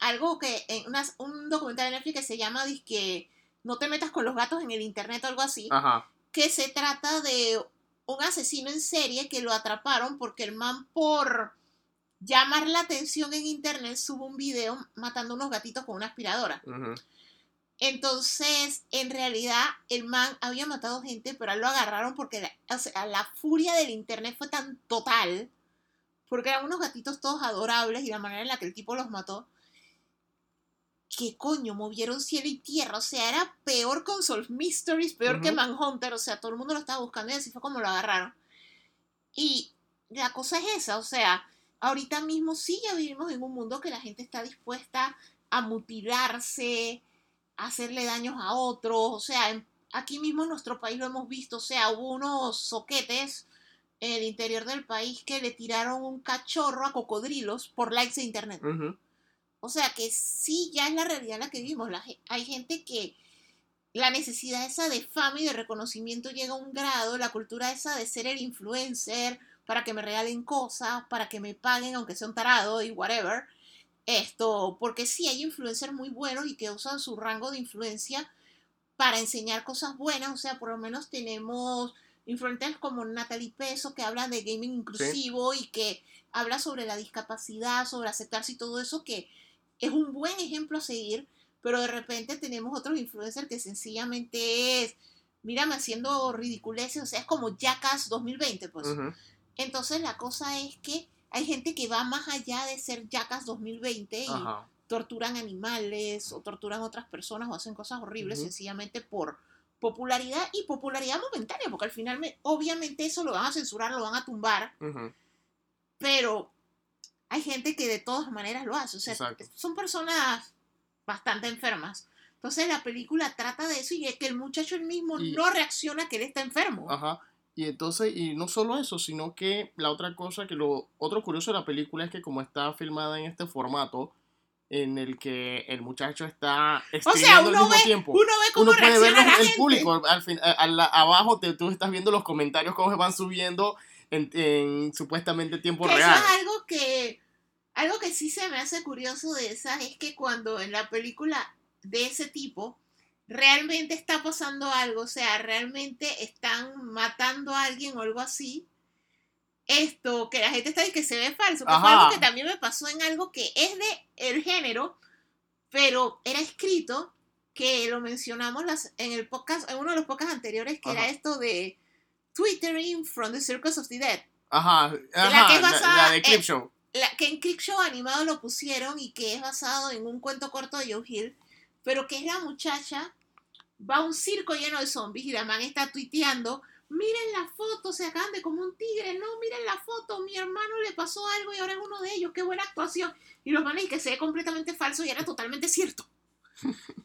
algo que, en unas- un documental de Netflix que se llama que No te metas con los gatos en el internet o algo así, Ajá. que se trata de un asesino en serie que lo atraparon porque el man por llamar la atención en internet sube un video matando unos gatitos con una aspiradora. Entonces, en realidad, el man había matado gente, pero a lo agarraron porque la, o sea, la furia del internet fue tan total, porque eran unos gatitos todos adorables y la manera en la que el tipo los mató, que coño, movieron cielo y tierra, o sea, era peor con Solve Mysteries, peor que. Manhunter, o sea, todo el mundo lo estaba buscando y así fue como lo agarraron. Y la cosa es esa, o sea, ahorita mismo sí ya vivimos en un mundo que la gente está dispuesta a mutilarse, a hacerle daños a otros, o sea, en- aquí mismo en nuestro país lo hemos visto, o sea, hubo unos soquetes en el interior del país que le tiraron un cachorro a cocodrilos por likes de internet. Ujú. O sea que sí, ya es la realidad en la que vivimos. La hay gente que la necesidad esa de fama y de reconocimiento llega a un grado, la cultura esa de ser el influencer para que me regalen cosas, para que me paguen aunque sea un tarado y whatever. Esto, porque sí hay influencers muy buenos y que usan su rango de influencia para enseñar cosas buenas. O sea, por lo menos tenemos influencers como Natalie Peso que hablan de gaming inclusivo y que habla sobre la discapacidad, sobre aceptarse y todo eso, que es un buen ejemplo a seguir, pero de repente tenemos otros influencers que sencillamente es, mírame haciendo ridiculeces, o sea, es como Jackass 2020, pues. Entonces la cosa es que hay gente que va más allá de ser Jackass 2020 y torturan animales o torturan otras personas o hacen cosas horribles sencillamente por popularidad y popularidad momentánea, porque al final me- obviamente eso lo van a censurar, lo van a tumbar, pero hay gente que de todas maneras lo hace. O sea, Exacto. son personas bastante enfermas. Entonces la película trata de eso y es que el muchacho él mismo Y- no reacciona que él está enfermo. Ajá. Y entonces, y no solo eso, sino que la otra cosa, que lo otro curioso de la película es que como está filmada en este formato, en el que el muchacho está O sea, al mismo ve, tiempo. uno ve cómo Uno puede ver el gente. público, al fin, a- a la- abajo te, tú estás viendo los comentarios cómo se van subiendo en, en supuestamente tiempo Que eso real. es algo que algo que sí se me hace curioso de esas es que cuando en la película de ese tipo realmente está pasando algo, o sea, realmente están matando a alguien o algo así, esto que la gente está diciendo que se ve falso, que fue algo que también me pasó en algo que es de el género, pero era escrito que lo mencionamos las, en el podcast, en uno de los podcasts anteriores, que era Ajá. esto de Twittering from the Circus of the Dead Ajá, que ajá, es la, basada la de en- Clipshow. la, que en Creepshow animado lo pusieron y que es basado en un cuento corto de Joe Hill, pero que es la muchacha, va a un circo lleno de zombies y la man está tuiteando, miren la foto, se acaban de como un tigre, no, miren la foto, mi hermano le pasó algo y ahora es uno de ellos, qué buena actuación. Y los manes que se ve completamente falso y era totalmente cierto.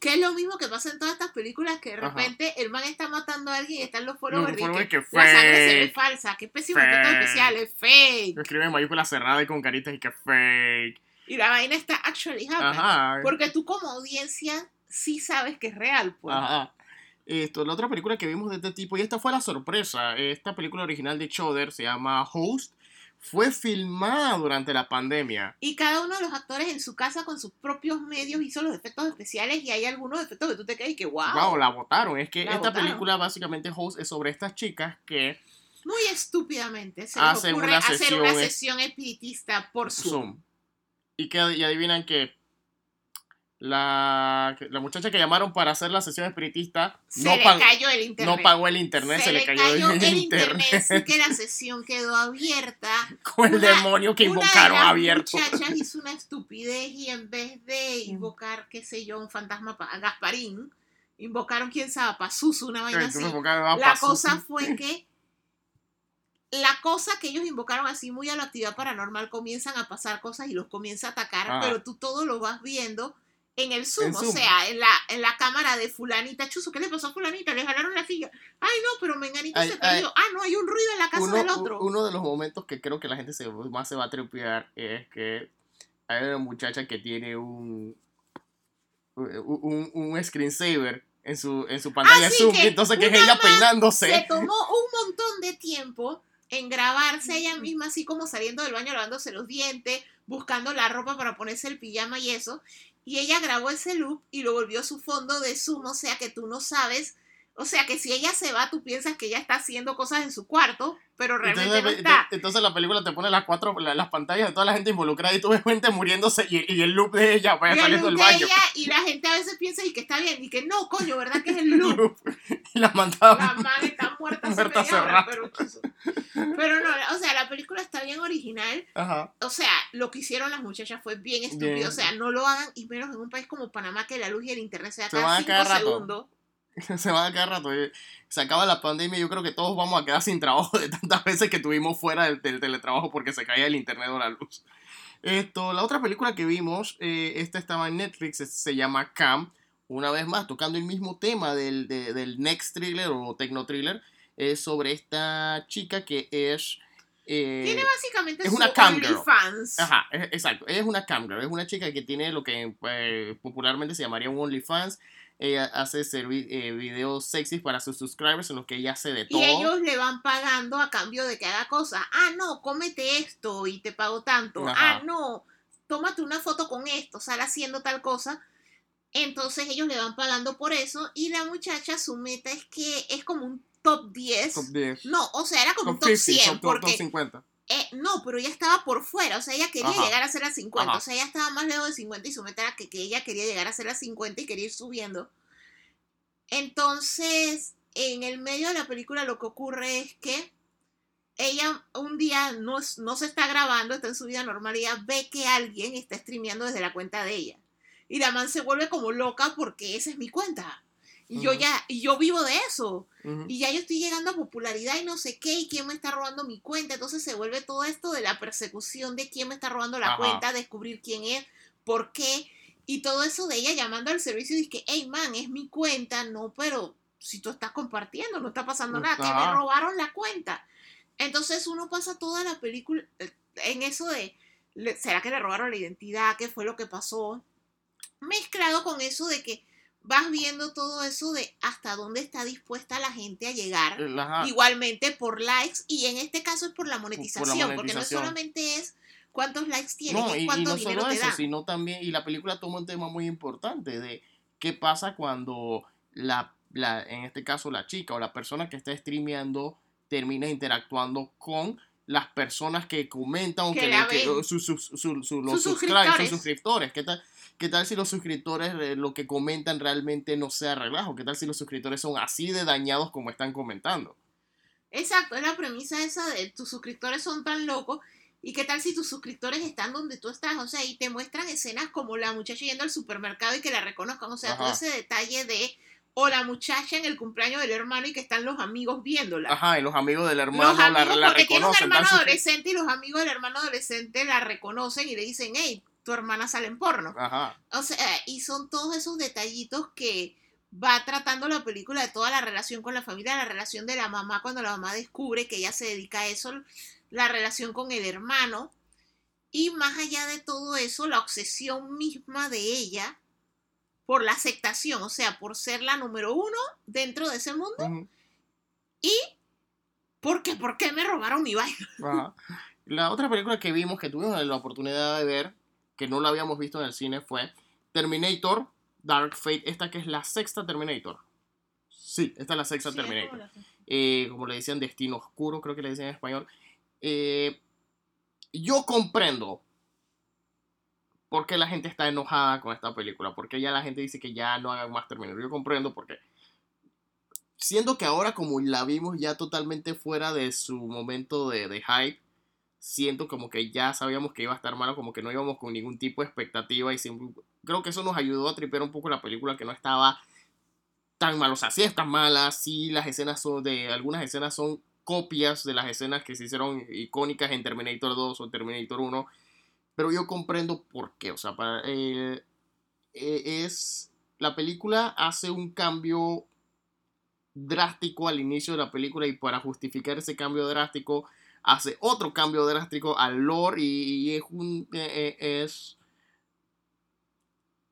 Que es lo mismo que pasa en todas estas películas, que de Ajá. repente el man está matando a alguien y están los followers y followers que la sangre se ve falsa, que pésimo efectos Fake. especiales, fake. Lo escriben en mayúsculas cerradas y con caritas y que fake. Y la vaina está actually happening. Ajá. Porque tú como audiencia sí sabes que es real, pues. Ajá. Esto, la otra película que vimos de este tipo, y esta fue la sorpresa, esta película original de Choder se llama Host, fue filmada durante la pandemia. Y cada uno de los actores en su casa con sus propios medios hizo los efectos especiales y hay algunos efectos que tú te quedas y que wow. Wow, la votaron. Es que La esta botaron. película básicamente Host es sobre estas chicas que Muy estúpidamente se les ocurre una hacer una sesión es- sesión espiritista por Zoom. Zoom. Y que y adivinan que la, la muchacha que llamaron para hacer la sesión espiritista Se no, le pagó, cayó el internet. no pagó el internet, se, le cayó, el, <laughs> internet, así que la sesión quedó abierta. <laughs> con el Una- demonio que Una de invocaron las abierto. muchachas hizo <laughs> una estupidez y en vez de invocar, qué sé yo, un fantasma a Gasparín, invocaron, quién sabe, a Pazuzu, una vaina así. Invocaron La cosa fue que la cosa que ellos invocaron así muy a la actividad paranormal comienzan a pasar cosas y los comienza a atacar, Ah. pero tú todo lo vas viendo en el zoom, o sea, en la, en la cámara de fulanita chuzo, ¿qué le pasó a fulanita? Le jalaron la silla. Ay, no, pero menganito Ay, se perdió. Ah, no, hay un ruido en la casa uno, del otro. uno de los momentos que creo que la gente se, más se va a tripear es que hay una muchacha que tiene un un, un screensaver en su, en su pantalla Ah, sí, Zoom, que y entonces que es ella peinándose. se tomó un montón de tiempo en grabarse ella misma, así como saliendo del baño, lavándose los dientes, buscando la ropa para ponerse el pijama y eso. Y ella grabó ese loop y lo volvió su fondo de Zoom, o sea que tú no sabes. O sea que si ella se va, tú piensas que ella está haciendo cosas en su cuarto, pero realmente Entonces, no está. entonces la película te pone las cuatro la- las pantallas de toda la gente involucrada y tú ves gente muriéndose y, y el loop de ella vaya Y, el saliendo del baño. ella, y la gente a veces piensa y que está bien, y que no, coño, ¿verdad que es el <laughs> loop? y la mandaba. La man está muerta Muerta hace hora, pero, no, o sea, la película está bien original. Ajá. O sea, lo que hicieron las muchachas fue bien estúpido. Bien. O sea, no lo hagan, y menos en un país como Panamá, que la luz y el internet se da Se cada cinco rato. segundos. <laughs> Se van a cada rato. eh. Se acaba la pandemia. Yo creo que todos vamos a quedar sin trabajo <laughs> de tantas veces que tuvimos fuera del, del teletrabajo porque se caía el internet o la luz. Esto, la otra película que vimos, eh, esta estaba en Netflix, se llama Cam. Una vez más, tocando el mismo tema del, de- del Next Thriller o Tecno Thriller. Es sobre esta chica que es. eh, Tiene básicamente es su una cam girl. OnlyFans. Ajá, es- exacto. Es una camgirl, es una chica que tiene lo que eh, popularmente se llamaría un OnlyFans. Ella hace eh, videos sexys para sus subscribers en los que ella hace de todo. Y ellos le van pagando a cambio de que haga cosas. Ah, no, cómete esto y te pago tanto. Ajá. Ah, no, tómate una foto con esto, sal haciendo tal cosa. Entonces ellos le van pagando por eso. Y la muchacha, su meta es que es como un top 10. Top 10. No, o sea, era como un Top top 50, 100. top, top, porque top 50. Eh, no, pero ella estaba por fuera, o sea, ella quería Ajá. llegar a ser a 50, Ajá. o sea, ella estaba más lejos de 50 y su meta era que, que ella quería llegar a ser a 50 y quería ir subiendo. Entonces, en el medio de la película lo que ocurre es que ella un día no, no se está grabando, está en su vida normal, y ella ve que alguien está streameando desde la cuenta de ella. Y la man se vuelve como loca porque esa es mi cuenta. Y yo ya, y yo vivo de eso. Y ya yo estoy llegando a popularidad y no sé qué, y quién me está robando mi cuenta. Entonces se vuelve todo esto de la persecución de quién me está robando la Ajá. cuenta, descubrir quién es, por qué, y todo eso de ella llamando al servicio y dice que, hey man, es mi cuenta, no, pero si tú estás compartiendo, no está pasando nada, que me robaron la cuenta. Entonces uno pasa toda la película eh, en eso de, ¿será que le robaron la identidad? ¿Qué fue lo que pasó? Mezclado con eso de que vas viendo todo eso de hasta dónde está dispuesta la gente a llegar. El- ajá. Igualmente por likes y en este caso es por la monetización, porque no monetización. solamente es cuántos likes tienes, No, y, y cuánto no dinero solo te eso, dan. sino también, y la película toma un tema muy importante de qué pasa cuando la, la, en este caso la chica o la persona que está streameando termina interactuando con las personas que comentan o Que que, la le- que- su- su- su- los suscriptores. ¿Qué tal, ¿Qué tal si los suscriptores eh, lo que comentan realmente no sea relajo? ¿Qué tal si los suscriptores son así de dañados como están comentando? Exacto, es la premisa esa de tus suscriptores son tan locos. ¿Y qué tal si tus suscriptores están donde tú estás? O sea, y te muestran escenas como la muchacha yendo al supermercado y que la reconozcan. O sea, todo ese detalle de, o la muchacha en el cumpleaños del hermano y que están los amigos viéndola. Ajá, y los amigos del hermano los la, amigos, la porque tiene un reconocen. dan hermano adolescente y los amigos del hermano adolescente la reconocen y le dicen, hey, tu hermana sale en porno. Ajá. O sea, y son todos esos detallitos que va tratando la película de toda la relación con la familia, la relación de la mamá cuando la mamá descubre que ella se dedica a eso, la relación con el hermano. Y más allá de todo eso, la obsesión misma de ella por la aceptación, o sea, por ser la número uno dentro de ese mundo. Ujú. Y porque, ¿por qué me robaron mi vaina? Ajá. La otra película que vimos, que tuvimos la oportunidad de ver, que no la habíamos visto en el cine, fue Terminator Dark Fate. Esta que es la sexta Terminator. Sí, esta es la sexta Terminator. Eh, como le decían, Destino Oscuro, creo que le decían en español. Eh, yo comprendo por qué la gente está enojada con esta película, porque ya la gente dice que ya no hagan más Terminator. Yo comprendo porque siendo que ahora como la vimos ya totalmente fuera de su momento de, de hype, siento como que ya sabíamos que iba a estar malo, como que no íbamos con ningún tipo de expectativa y siempre, creo que eso nos ayudó a tripear un poco la película que no estaba tan mal, o sea, sí están malas, sí las escenas son de, algunas escenas son copias de las escenas que se hicieron icónicas en Terminator 2 o Terminator 1, pero yo comprendo por qué, o sea, para, eh, eh, es, la película hace un cambio drástico al inicio de la película y para justificar ese cambio drástico hace otro cambio drástico al lore y, y es un eh, eh, es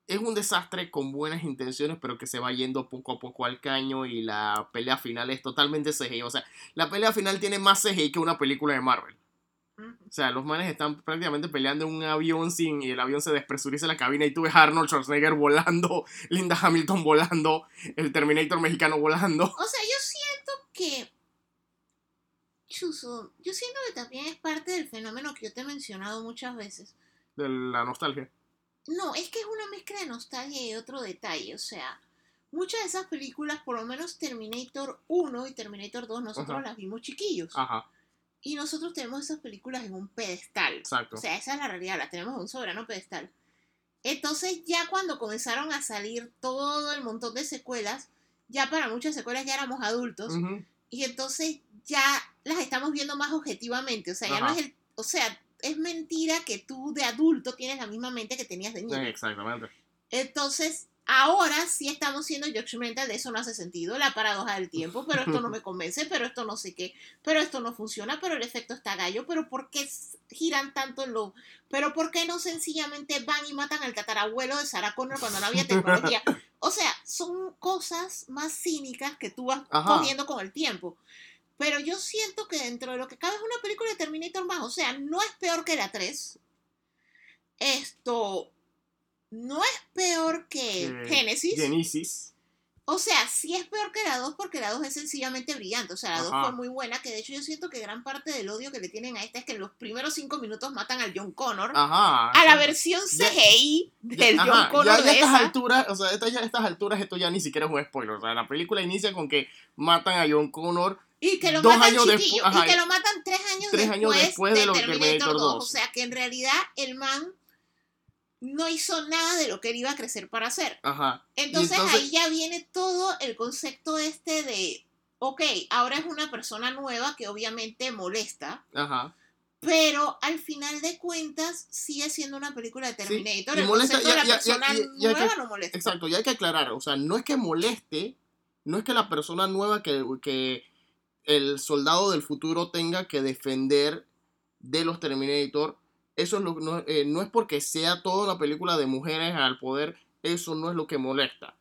es un desastre con buenas intenciones pero que se va yendo poco a poco al caño y la pelea final es totalmente CGI o sea la pelea final tiene más CGI que una película de Marvel o sea, los manes están prácticamente peleando en un avión sin y el avión se despresuriza la cabina y tú ves Arnold Schwarzenegger volando, <laughs> Linda Hamilton volando, el Terminator mexicano volando. O sea, yo siento que. Chuso, yo siento que también es parte del fenómeno que yo te he mencionado muchas veces. De la nostalgia. No, es que es una mezcla de nostalgia y otro detalle. O sea, muchas de esas películas, por lo menos Terminator 1 y Terminator 2, nosotros Ajá. las vimos chiquillos. Ajá, Y nosotros tenemos esas películas en un pedestal. exacto. O sea, esa es la realidad, las tenemos en un soberano pedestal. Entonces, ya cuando comenzaron a salir todo el montón de secuelas, ya para muchas secuelas ya éramos adultos. Ujú, Y entonces ya las estamos viendo más objetivamente. O sea, ya no es el. O sea, es mentira que tú de adulto tienes la misma mente que tenías de niño. Exactamente. Entonces, ahora sí estamos siendo judgmental de eso no hace sentido, la paradoja del tiempo, pero esto no me <laughs> convence, pero esto no sé qué, pero esto no funciona, pero el efecto está gallo, pero ¿por qué giran tanto en lo... pero ¿por qué no sencillamente van y matan al tatarabuelo de Sarah Connor cuando no había tecnología? <laughs> O sea, son cosas más cínicas que tú vas Ajá. cogiendo con el tiempo. Pero yo siento que dentro de lo que cabe es una película de Terminator más. O sea, no es peor que la 3. Esto no es peor que Eh, Genesis. Genesis. O sea, sí es peor que la 2 porque la 2 es sencillamente brillante. O sea, la 2 Ajá. fue muy buena. Que de hecho yo siento que gran parte del odio que le tienen a esta es que en los primeros 5 minutos matan al John Connor. Ajá. a la versión Ya- CGI del John Connor ya, ya de a estas esa. alturas, o sea, esta- ya a estas alturas esto ya ni siquiera es un spoiler. O sea, la película inicia con que matan a John Connor. Y que lo Dos matan años chiquillo. despu- ajá, y que lo matan tres años tres después, años después de, de Terminator 2. 2. O sea que en realidad el man no hizo nada de lo que él iba a crecer para hacer. Ajá. Entonces, entonces- ahí ya viene todo el concepto este de, ok, ahora es una persona nueva que obviamente molesta, Ajá. pero al final de cuentas sigue siendo una película de Terminator. y el molesta, concepto ya- de la persona ya- ya nueva que- no molesta. Exacto, y hay que aclarar, o sea, no es que moleste, no es que la persona nueva que, que el soldado del futuro tenga que defender de los Terminator, eso es no, eh, no es porque sea toda una película de mujeres al poder, eso no es lo que molesta.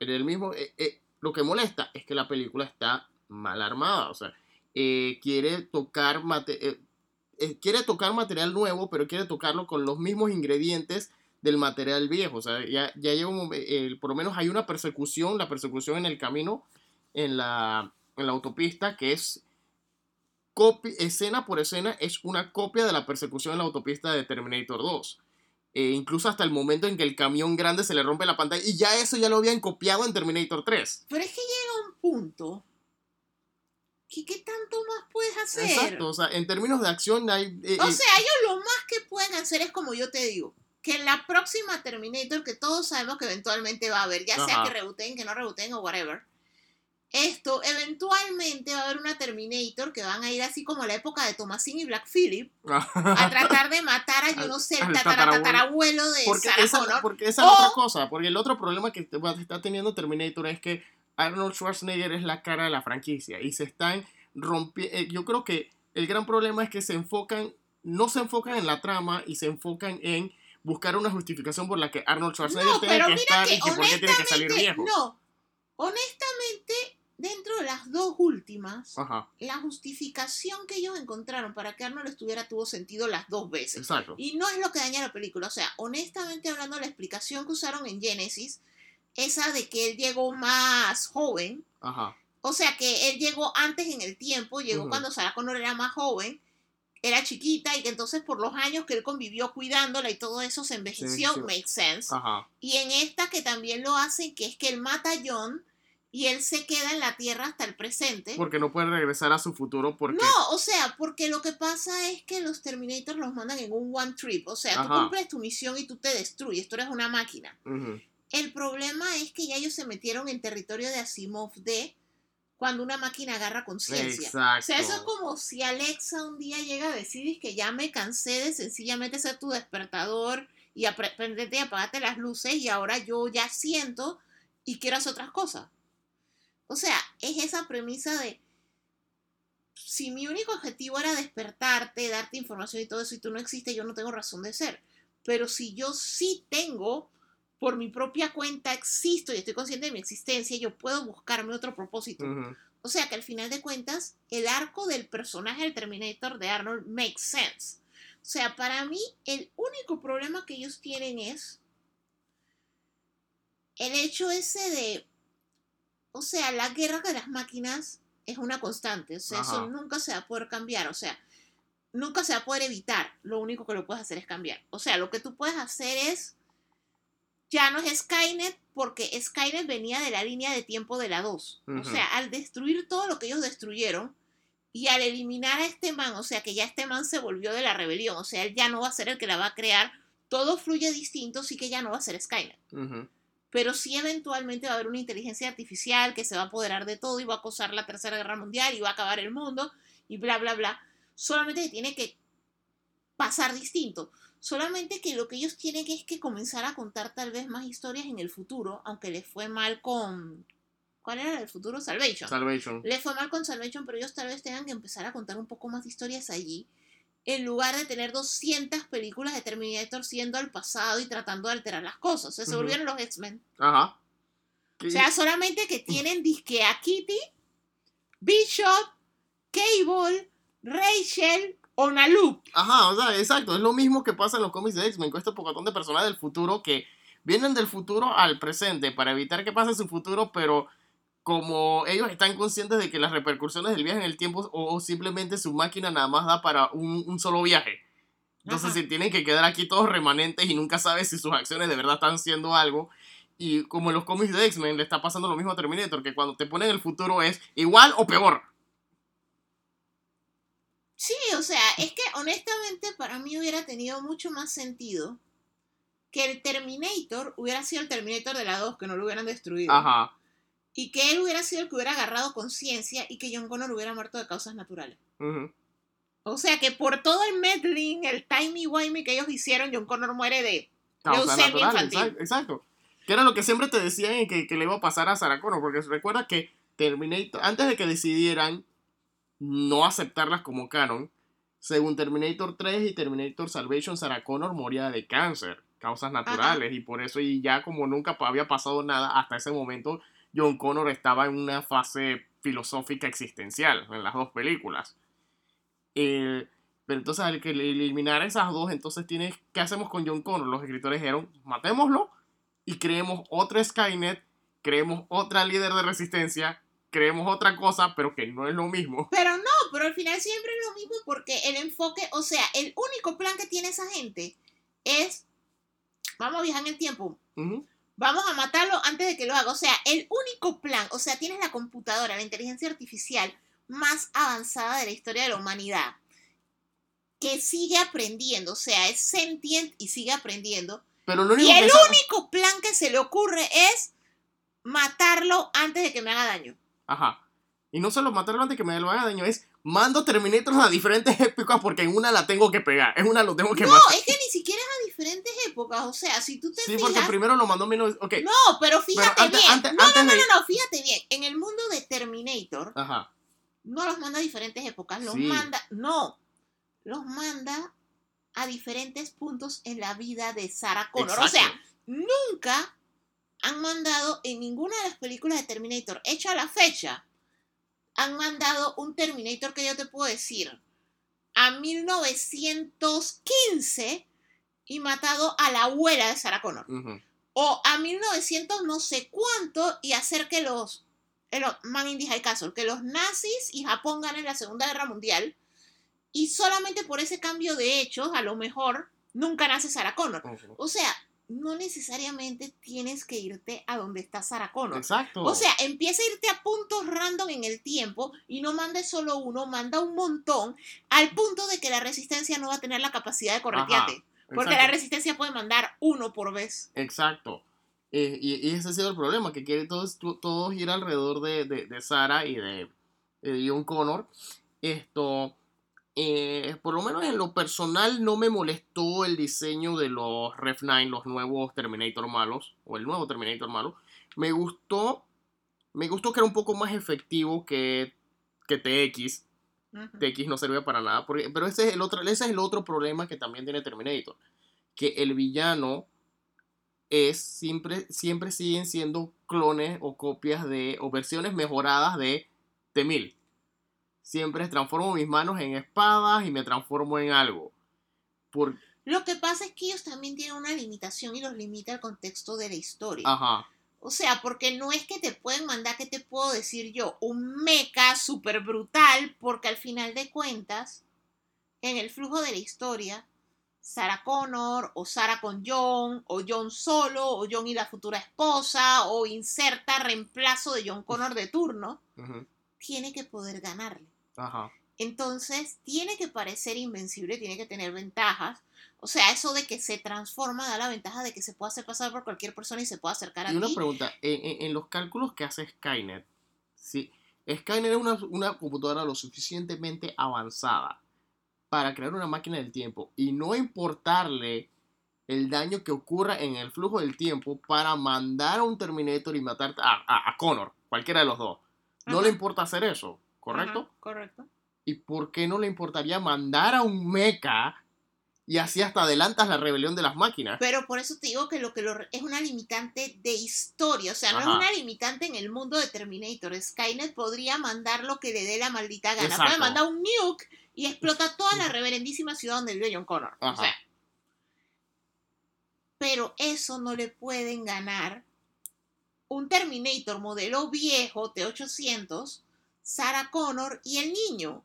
El mismo, eh, eh, lo que molesta es que la película está mal armada, o sea, quiere tocar mate- quiere tocar material nuevo, pero quiere tocarlo con los mismos ingredientes del material viejo. O sea, ya, ya llega un eh, por lo menos hay una persecución, la persecución en el camino, en la, en la autopista, que es escena por escena, es una copia de la persecución en la autopista de Terminator 2. Eh, incluso hasta el momento en que el camión grande se le rompe la pantalla, y ya eso ya lo habían copiado en Terminator 3. Pero es que llega un punto que qué tanto más puedes hacer. Exacto, o sea, en términos de acción hay... eh, O eh, sea, ellos lo más que pueden hacer es como yo te digo, que en la próxima Terminator, que todos sabemos que eventualmente va a haber, ya sea Ajá. que rebooten, que no rebooten o whatever, esto, eventualmente va a haber una Terminator que van a ir así como a la época de Thomasin y Black Phillip <laughs> a tratar de matar a, yo no sé, el tatara- tatarabuelo. de Porque Sarah esa, Connor. porque esa O- es otra cosa. Porque el otro problema que está teniendo Terminator es que Arnold Schwarzenegger es la cara de la franquicia y se están rompiendo. Yo creo que el gran problema es que se enfocan, no se enfocan en la trama y se enfocan en buscar una justificación por la que Arnold Schwarzenegger No, pero que estar que y que por qué tiene que salir viejo. no. Honestamente, dentro de las dos últimas, Ajá, la justificación que ellos encontraron para que Arnold estuviera tuvo sentido las dos veces. exacto. Y no es lo que daña la película. O sea, honestamente hablando, la explicación que usaron en Genesis, esa de que él llegó más joven, Ajá. o sea, que él llegó antes en el tiempo, llegó cuando Sarah Connor era más joven, era chiquita y que entonces por los años que él convivió cuidándola y todo eso se envejeció, sí. makes sense. Ajá. Y en esta que también lo hacen, que es que él mata a John y él se queda en la Tierra hasta el presente. Porque no puede regresar a su futuro porque. No, o sea, porque lo que pasa es que los Terminators los mandan en un one trip. O sea, tú cumples tu misión y tú te destruyes. Tú eres una máquina. El problema es que ya ellos se metieron en territorio de Asimov de cuando una máquina agarra conciencia. Exacto. O sea, eso es como si Alexa un día llega a decir que ya me cansé de sencillamente ser tu despertador y apre- prenderte y apagarte las luces y ahora yo ya siento y quiero hacer otras cosas. O sea, es esa premisa de si mi único objetivo era despertarte, darte información y todo eso y tú no existes, yo no tengo razón de ser. Pero si yo sí tengo, por mi propia cuenta existo y estoy consciente de mi existencia, yo puedo buscarme otro propósito. O sea que al final de cuentas, el arco del personaje del Terminator de Arnold makes sense. O sea, para mí, el único problema que ellos tienen es el hecho ese de, o sea, la guerra de las máquinas es una constante. O sea, eso nunca se va a poder cambiar. O sea, nunca se va a poder evitar. Lo único que lo puedes hacer es cambiar. O sea, lo que tú puedes hacer es, ya no es Skynet, porque Skynet venía de la línea de tiempo de la 2. O sea, al destruir todo lo que ellos destruyeron y al eliminar a este man, o sea, que ya este man se volvió de la rebelión, o sea, él ya no va a ser el que la va a crear, todo fluye distinto, sí que ya no va a ser Skynet. Pero sí eventualmente va a haber una inteligencia artificial que se va a apoderar de todo y va a causar la tercera guerra mundial y va a acabar el mundo y bla, bla, bla. Solamente que tiene que pasar distinto. Solamente que lo que ellos tienen es que comenzar a contar tal vez más historias en el futuro, aunque les fue mal con... ¿Cuál era el futuro? Salvation. Salvation. Le fue mal con Salvation, pero ellos tal vez tengan que empezar a contar un poco más de historias allí. En lugar de tener 200 películas de Terminator siendo al pasado y tratando de alterar las cosas. O sea, se volvieron los X-Men. Ajá. O sea, solamente que <laughs> tienen disque a Kitty, Bishop, Cable, Rachel o Nalu. Ajá, o sea, exacto. Es lo mismo que pasa en los cómics de X-Men con este pocotón de personajes del futuro que vienen del futuro al presente para evitar que pase su futuro, pero como ellos están conscientes de que las repercusiones del viaje en el tiempo o, simplemente su máquina nada más da para un, un solo viaje. Entonces Ajá. se tienen que quedar aquí todos remanentes y nunca sabes si sus acciones de verdad están haciendo algo. Y como en los cómics de X-Men le está pasando lo mismo a Terminator, que cuando te ponen el futuro es igual o peor. Sí, o sea, es que honestamente para mí hubiera tenido mucho más sentido que el Terminator hubiera sido el Terminator de la 2, que no lo hubieran destruido. Ajá. Y que él hubiera sido el que hubiera agarrado conciencia y que John Connor hubiera muerto de causas naturales. Ujú. O sea que por todo el meddling, el timey-wimey que ellos hicieron, John Connor muere de Causas leucemia infantil. exacto. Que era lo que siempre te decían y que, que le iba a pasar a Sarah Connor, porque recuerda que Terminator, antes de que decidieran no aceptarlas como canon, según Terminator 3 y Terminator Salvation, Sarah Connor moría de cáncer, causas naturales, y por eso, y ya como nunca había pasado nada hasta ese momento, John Connor estaba en una fase filosófica existencial en las dos películas. Eh, pero entonces al que eliminar esas dos, entonces tienes, ¿qué hacemos con John Connor? Los escritores dijeron, matémoslo y creemos otro Skynet, creemos otra líder de resistencia, creemos otra cosa, pero que no es lo mismo. Pero no, pero al final siempre es lo mismo porque el enfoque, o sea, el único plan que tiene esa gente es, vamos a viajar en el tiempo, vamos a matarlo antes de que lo haga. O sea, el único plan, o sea, tienes la computadora, la inteligencia artificial más avanzada de la historia de la humanidad, que sigue aprendiendo, o sea, es sentient y sigue aprendiendo. Pero lo Y único el único plan que se le ocurre es matarlo antes de que me haga daño. Ajá. Y no solo matarlo antes que me lo haga daño, es mando Terminators a diferentes épocas porque en una la tengo que pegar, en una lo tengo que No, matar. es que ni siquiera es a diferentes épocas. O sea, si tú te Sí, fijas. porque primero lo mandó menos. Ok. No, pero fíjate antes- bien. antes- no, antes no, no, de- no, no, fíjate bien. En el mundo de Terminator, Ajá. no los manda a diferentes épocas, los Sí. manda, no, los manda a diferentes puntos en la vida de Sarah Connor. O sea, nunca han mandado en ninguna de las películas de Terminator, hecha a la fecha, han mandado un Terminator que yo te puedo decir a 1915 y matado a la abuela de Sarah Connor. O a 1900 no sé cuánto y hacer que los el Man in the High Castle, que los nazis y Japón ganen la Segunda Guerra Mundial y solamente por ese cambio de hechos a lo mejor nunca nace Sarah Connor. O sea, no necesariamente tienes que irte a donde está Sarah Connor. Exacto. O sea, empieza a irte a puntos random en el tiempo y no mandes solo uno, manda un montón al punto de que la resistencia no va a tener la capacidad de corretearte. Porque la resistencia puede mandar uno por vez. Exacto. Eh, y, y ese ha sido el problema, que quiere todos, to- todos ir alrededor de, de, de Sarah y de, de John Connor. Esto, eh, por lo menos en lo personal, no me molestó el diseño de los Rev 9, los nuevos Terminator malos, o el nuevo Terminator malo. Me gustó, me gustó que era un poco más efectivo que, que TX. Ujú. TX no servía para nada. porque- pero ese es, el otro, ese es el otro problema que también tiene Terminator. Que el villano es siempre, siempre siguen siendo clones o copias de, o versiones mejoradas de T-1000. Siempre transformo mis manos en espadas y me transformo en algo. Por, Lo que pasa es que ellos también tienen una limitación y los limita el contexto de la historia. ajá, O sea, porque no es que te pueden mandar, ¿qué te puedo decir yo? Un mecha súper brutal, porque al final de cuentas, en el flujo de la historia, Sarah Connor, o Sarah con John, o John solo, o John y la futura esposa, o inserta reemplazo de John Connor de turno, tiene que poder ganarle. Ajá. Entonces, tiene que parecer invencible, tiene que tener ventajas. O sea, eso de que se transforma da la ventaja de que se pueda hacer pasar por cualquier persona y se pueda acercar a Y una ti. pregunta, en, los cálculos que hace Skynet, si Skynet es una, una computadora lo suficientemente avanzada para crear una máquina del tiempo y no importarle el daño que ocurra en el flujo del tiempo para mandar a un Terminator y matar a, a- a Connor, cualquiera de los dos. No Ajá. le importa hacer eso, ¿correcto? Ajá, correcto. ¿Y por qué no le importaría mandar a un mecha y así hasta adelantas la rebelión de las máquinas? Pero por eso te digo que lo que lo, es una limitante de historia, o sea, no Ajá. es una limitante en el mundo de Terminator. Skynet podría mandar lo que le dé la maldita gana. Exacto. Puede mandar un nuke y explota toda la reverendísima ciudad donde vive John Connor. O sea, pero eso no le pueden ganar un Terminator modelo viejo T800, Sarah Connor y el niño.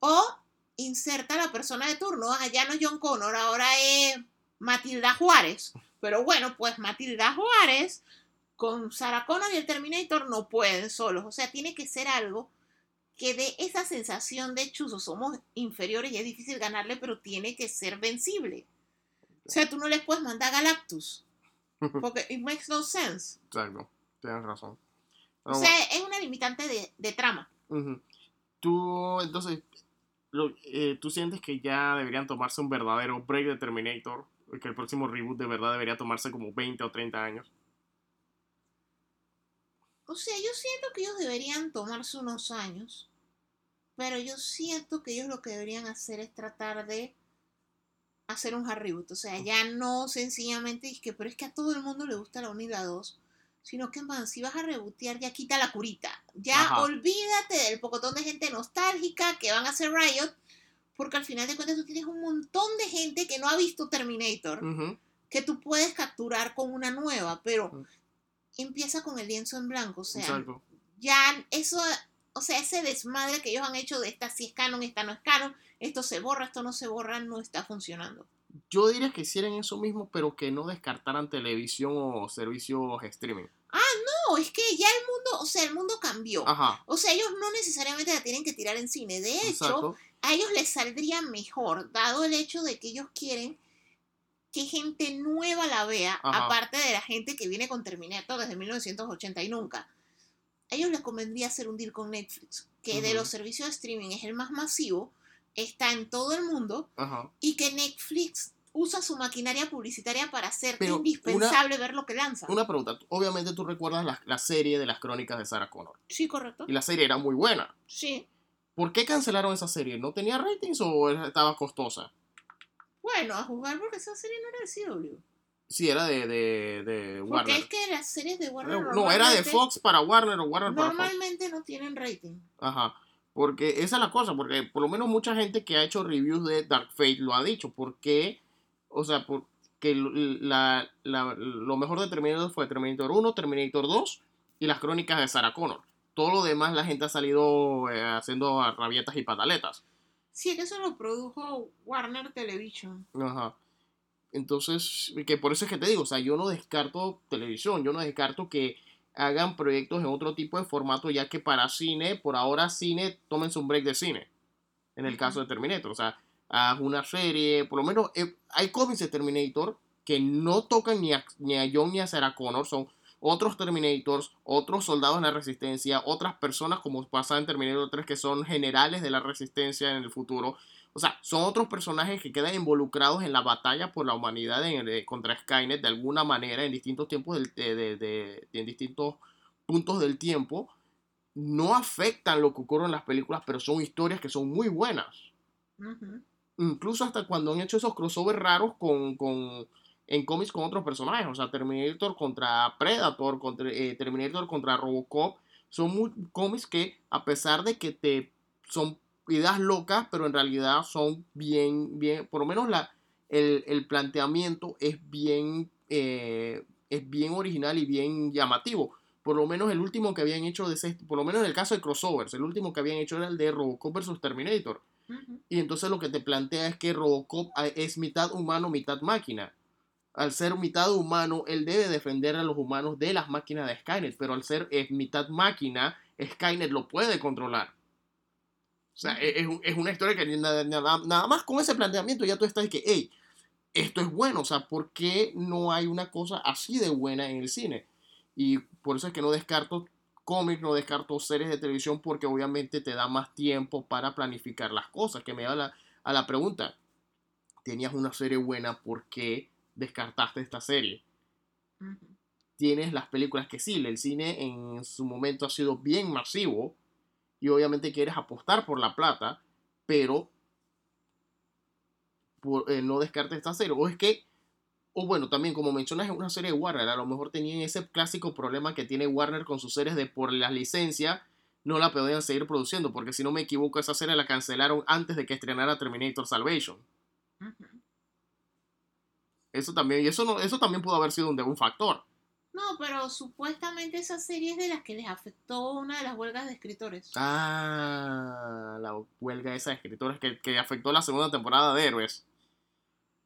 O inserta a la persona de turno. Ah, ya no es John Connor, ahora es Matilda Juárez. Pero bueno, pues Matilda Juárez con Sarah Connor y el Terminator no pueden solos. O sea, tiene que ser algo que dé esa sensación de chuzo. Somos inferiores y es difícil ganarle, pero tiene que ser vencible. O sea, tú no les puedes mandar a Galactus. Porque it makes no sense. Exacto, tienes razón. O sea, es una limitante de, de trama. Ujú. Tú, entonces, lo- eh, tú sientes que ya deberían tomarse un verdadero break de Terminator, que el próximo reboot de verdad debería tomarse como 20 o 30 años. O sea, yo siento que ellos deberían tomarse unos años, pero yo siento que ellos lo que deberían hacer es tratar de hacer un hard reboot. O sea, ya no sencillamente es que, pero es que a todo el mundo le gusta la 1 y la 2, sino que, man, si vas a rebotear, ya quita la curita. Ya Ajá. olvídate del pocotón de gente nostálgica que van a hacer Riot, porque al final de cuentas tú tienes un montón de gente que no ha visto Terminator que tú puedes capturar con una nueva, pero empieza con el lienzo en blanco, o sea, Exacto. ya eso, o sea, ese desmadre que ellos han hecho de esta sí es canon, esta no es canon, esto se borra, esto no se borra, no está funcionando. Yo diría que hicieran eso mismo, pero que no descartaran televisión o servicios streaming. No, es que ya el mundo, o sea, el mundo cambió. Ajá. O sea, ellos no necesariamente la tienen que tirar en cine. De hecho, Exacto. a ellos les saldría mejor, dado el hecho de que ellos quieren que gente nueva la vea, Ajá. aparte de la gente que viene con Terminator desde 1980 y nunca. a ellos les convendría hacer un deal con Netflix, que de los servicios de streaming es el más masivo, está en todo el mundo Ajá. y que Netflix usa su maquinaria publicitaria para Pero indispensable ver lo que lanza. Una pregunta. Obviamente tú recuerdas la, la serie de las crónicas de Sarah Connor. Sí, correcto. Y la serie era muy buena. Sí. ¿Por qué cancelaron esa serie? ¿No tenía ratings o estaba costosa? Bueno, a jugar porque esa serie no era de CW. Sí, era de, de, de Porque Warner. es que las series de Warner No, era de Fox para Warner o Warner para Fox. Normalmente no tienen rating. Ajá. Porque esa es la cosa, porque por lo menos mucha gente que ha hecho reviews de Dark Fate lo ha dicho. Porque, o sea, porque la, la- lo mejor de Terminator fue Terminator 1, Terminator 2 y las crónicas de Sarah Connor. Todo lo demás la gente ha salido eh, haciendo rabietas y pataletas. Sí, es que eso lo produjo Warner Television. Ajá. Entonces, que por eso es que te digo, o sea, yo no descarto televisión, yo no descarto que hagan proyectos en otro tipo de formato, ya que para cine, por ahora cine, tómense un break de cine. En el caso de Terminator, o sea, haz una serie, por lo menos eh, hay cómics de Terminator que no tocan ni a, ni a John ni a Sarah Connor, son otros Terminators, otros soldados en la resistencia, otras personas como pasa en Terminator 3 que son generales de la resistencia en el futuro. O sea, son otros personajes que quedan involucrados en la batalla por la humanidad en- eh, contra Skynet de alguna manera en distintos tiempos, del- de, de- de- en distintos puntos del tiempo. No afectan lo que ocurre en las películas, pero son historias que son muy buenas. Incluso hasta cuando han hecho esos crossovers raros con, con- en cómics con otros personajes. O sea, Terminator contra Predator, contra, eh, Terminator contra Robocop. Son muy cómics que, a pesar de que te son ideas locas, pero en realidad son bien, bien, por lo menos la, el, el planteamiento es bien, eh, es bien original y bien llamativo. Por lo menos el último que habían hecho de ese, por lo menos en el caso de crossovers, el último que habían hecho era el de Robocop versus Terminator. Y entonces lo que te plantea es que Robocop ah, es mitad humano, mitad máquina. Al ser mitad humano, él debe defender a los humanos de las máquinas de Skynet, pero al ser eh, mitad máquina, Skynet lo puede controlar. O sea, es, es un- es una historia que nada, nada- nada más con ese planteamiento ya tú estás de que, hey, esto es bueno, o sea, ¿por qué no hay una cosa así de buena en el cine? Y por eso es que no descarto cómics, no descarto series de televisión porque obviamente te da más tiempo para planificar las cosas. Que me da la, a la pregunta, tenías una serie buena, ¿por qué descartaste esta serie? Tienes las películas que sí, el cine en su momento ha sido bien masivo y obviamente quieres apostar por la plata, pero por- eh, no descartes esta serie. O es que, o bueno, también como mencionas es una serie de Warner, a lo mejor tenían ese clásico problema que tiene Warner con sus series de por la licencia no la podían seguir produciendo, porque si no me equivoco esa serie la cancelaron antes de que estrenara Terminator Salvation. Eso también, y eso no, eso también pudo haber sido un, un factor. No, pero supuestamente esa serie es de las que les afectó una de las huelgas de escritores. Ah, la huelga esa de escritores que, que afectó la segunda temporada de Héroes.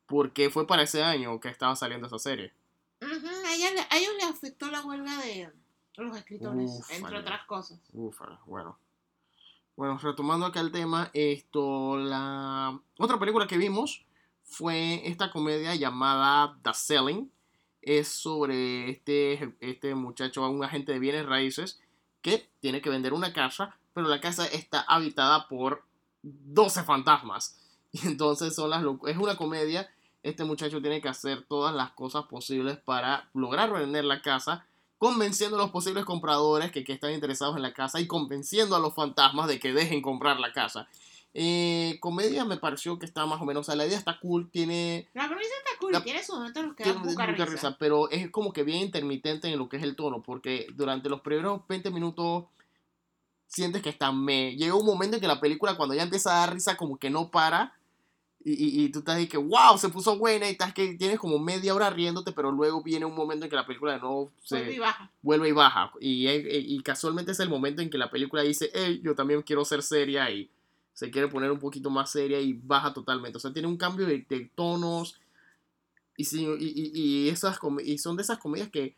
Porque fue para ese año que estaba saliendo esa serie. Ujú, A, ella le- a ellos les afectó la huelga de los escritores, entre otras cosas. Ufa, bueno. Bueno, retomando acá el tema, esto, la otra película que vimos fue esta comedia llamada The Selling. Es sobre este, este muchacho, un agente de bienes raíces, que tiene que vender una casa, pero la casa está habitada por 12 fantasmas. <laughs> Y entonces son las es una comedia. Este muchacho tiene que hacer todas las cosas posibles para lograr vender la casa convenciendo a los posibles compradores que, que están interesados en la casa y convenciendo a los fantasmas de que dejen comprar la casa. Eh, comedia me pareció que está más o menos, o sea, la idea está cool, tiene, La premisa está cool, La- tiene sus momentos en los que tiene da poca mucha risa. risa, pero es como que bien intermitente en lo que es el tono, porque durante los primeros 20 minutos sientes que está me. Llega un momento en que la película, cuando ya empieza a dar risa, como que no para. Y, y, y tú estás ahí que, wow, se puso buena y estás que tienes como media hora riéndote, pero luego viene un momento en que la película de nuevo se, Vuelve y baja. vuelve y baja. Y, y casualmente es el momento en que la película dice, hey, yo también quiero ser seria y se quiere poner un poquito más seria y baja totalmente. O sea, tiene un cambio de, de tonos y, sí, y, y- esas y son de esas comedias que,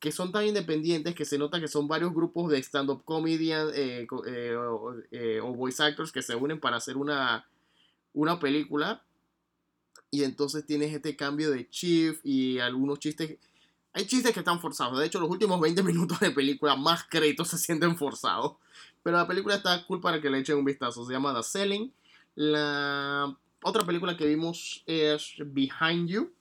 que son tan independientes que se nota que son varios grupos de stand-up comedian eh, eh, o, eh, o voice actors que se unen para hacer una, una película. Y entonces tienes este cambio de Chief y algunos chistes Hay chistes que están forzados. De hecho, los últimos 20 minutos de película, más créditos se sienten forzados. Pero la película está cool para que le echen un vistazo. Se llama The Selling. La otra película que vimos es Behind You.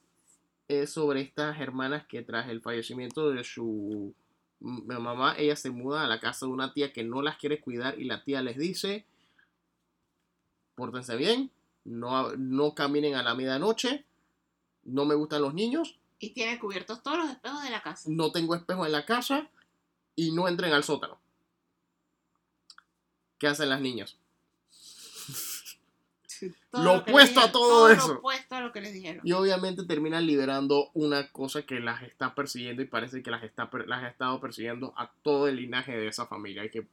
Es sobre estas hermanas que tras el fallecimiento de su mamá, ella se muda a la casa de una tía que no las quiere cuidar y la tía les dice, pórtense bien, no, no caminen a la medianoche, no me gustan los niños. Y tiene cubiertos todos los espejos de la casa. No tengo espejo en la casa y no entren al sótano. ¿Qué hacen las niñas? <laughs> Todo Lo opuesto a todo todo eso. Lo opuesto a lo que les dijeron. Y obviamente terminan liberando una cosa que las está persiguiendo y parece que las, está, las ha estado persiguiendo a todo el linaje de esa familia. Y que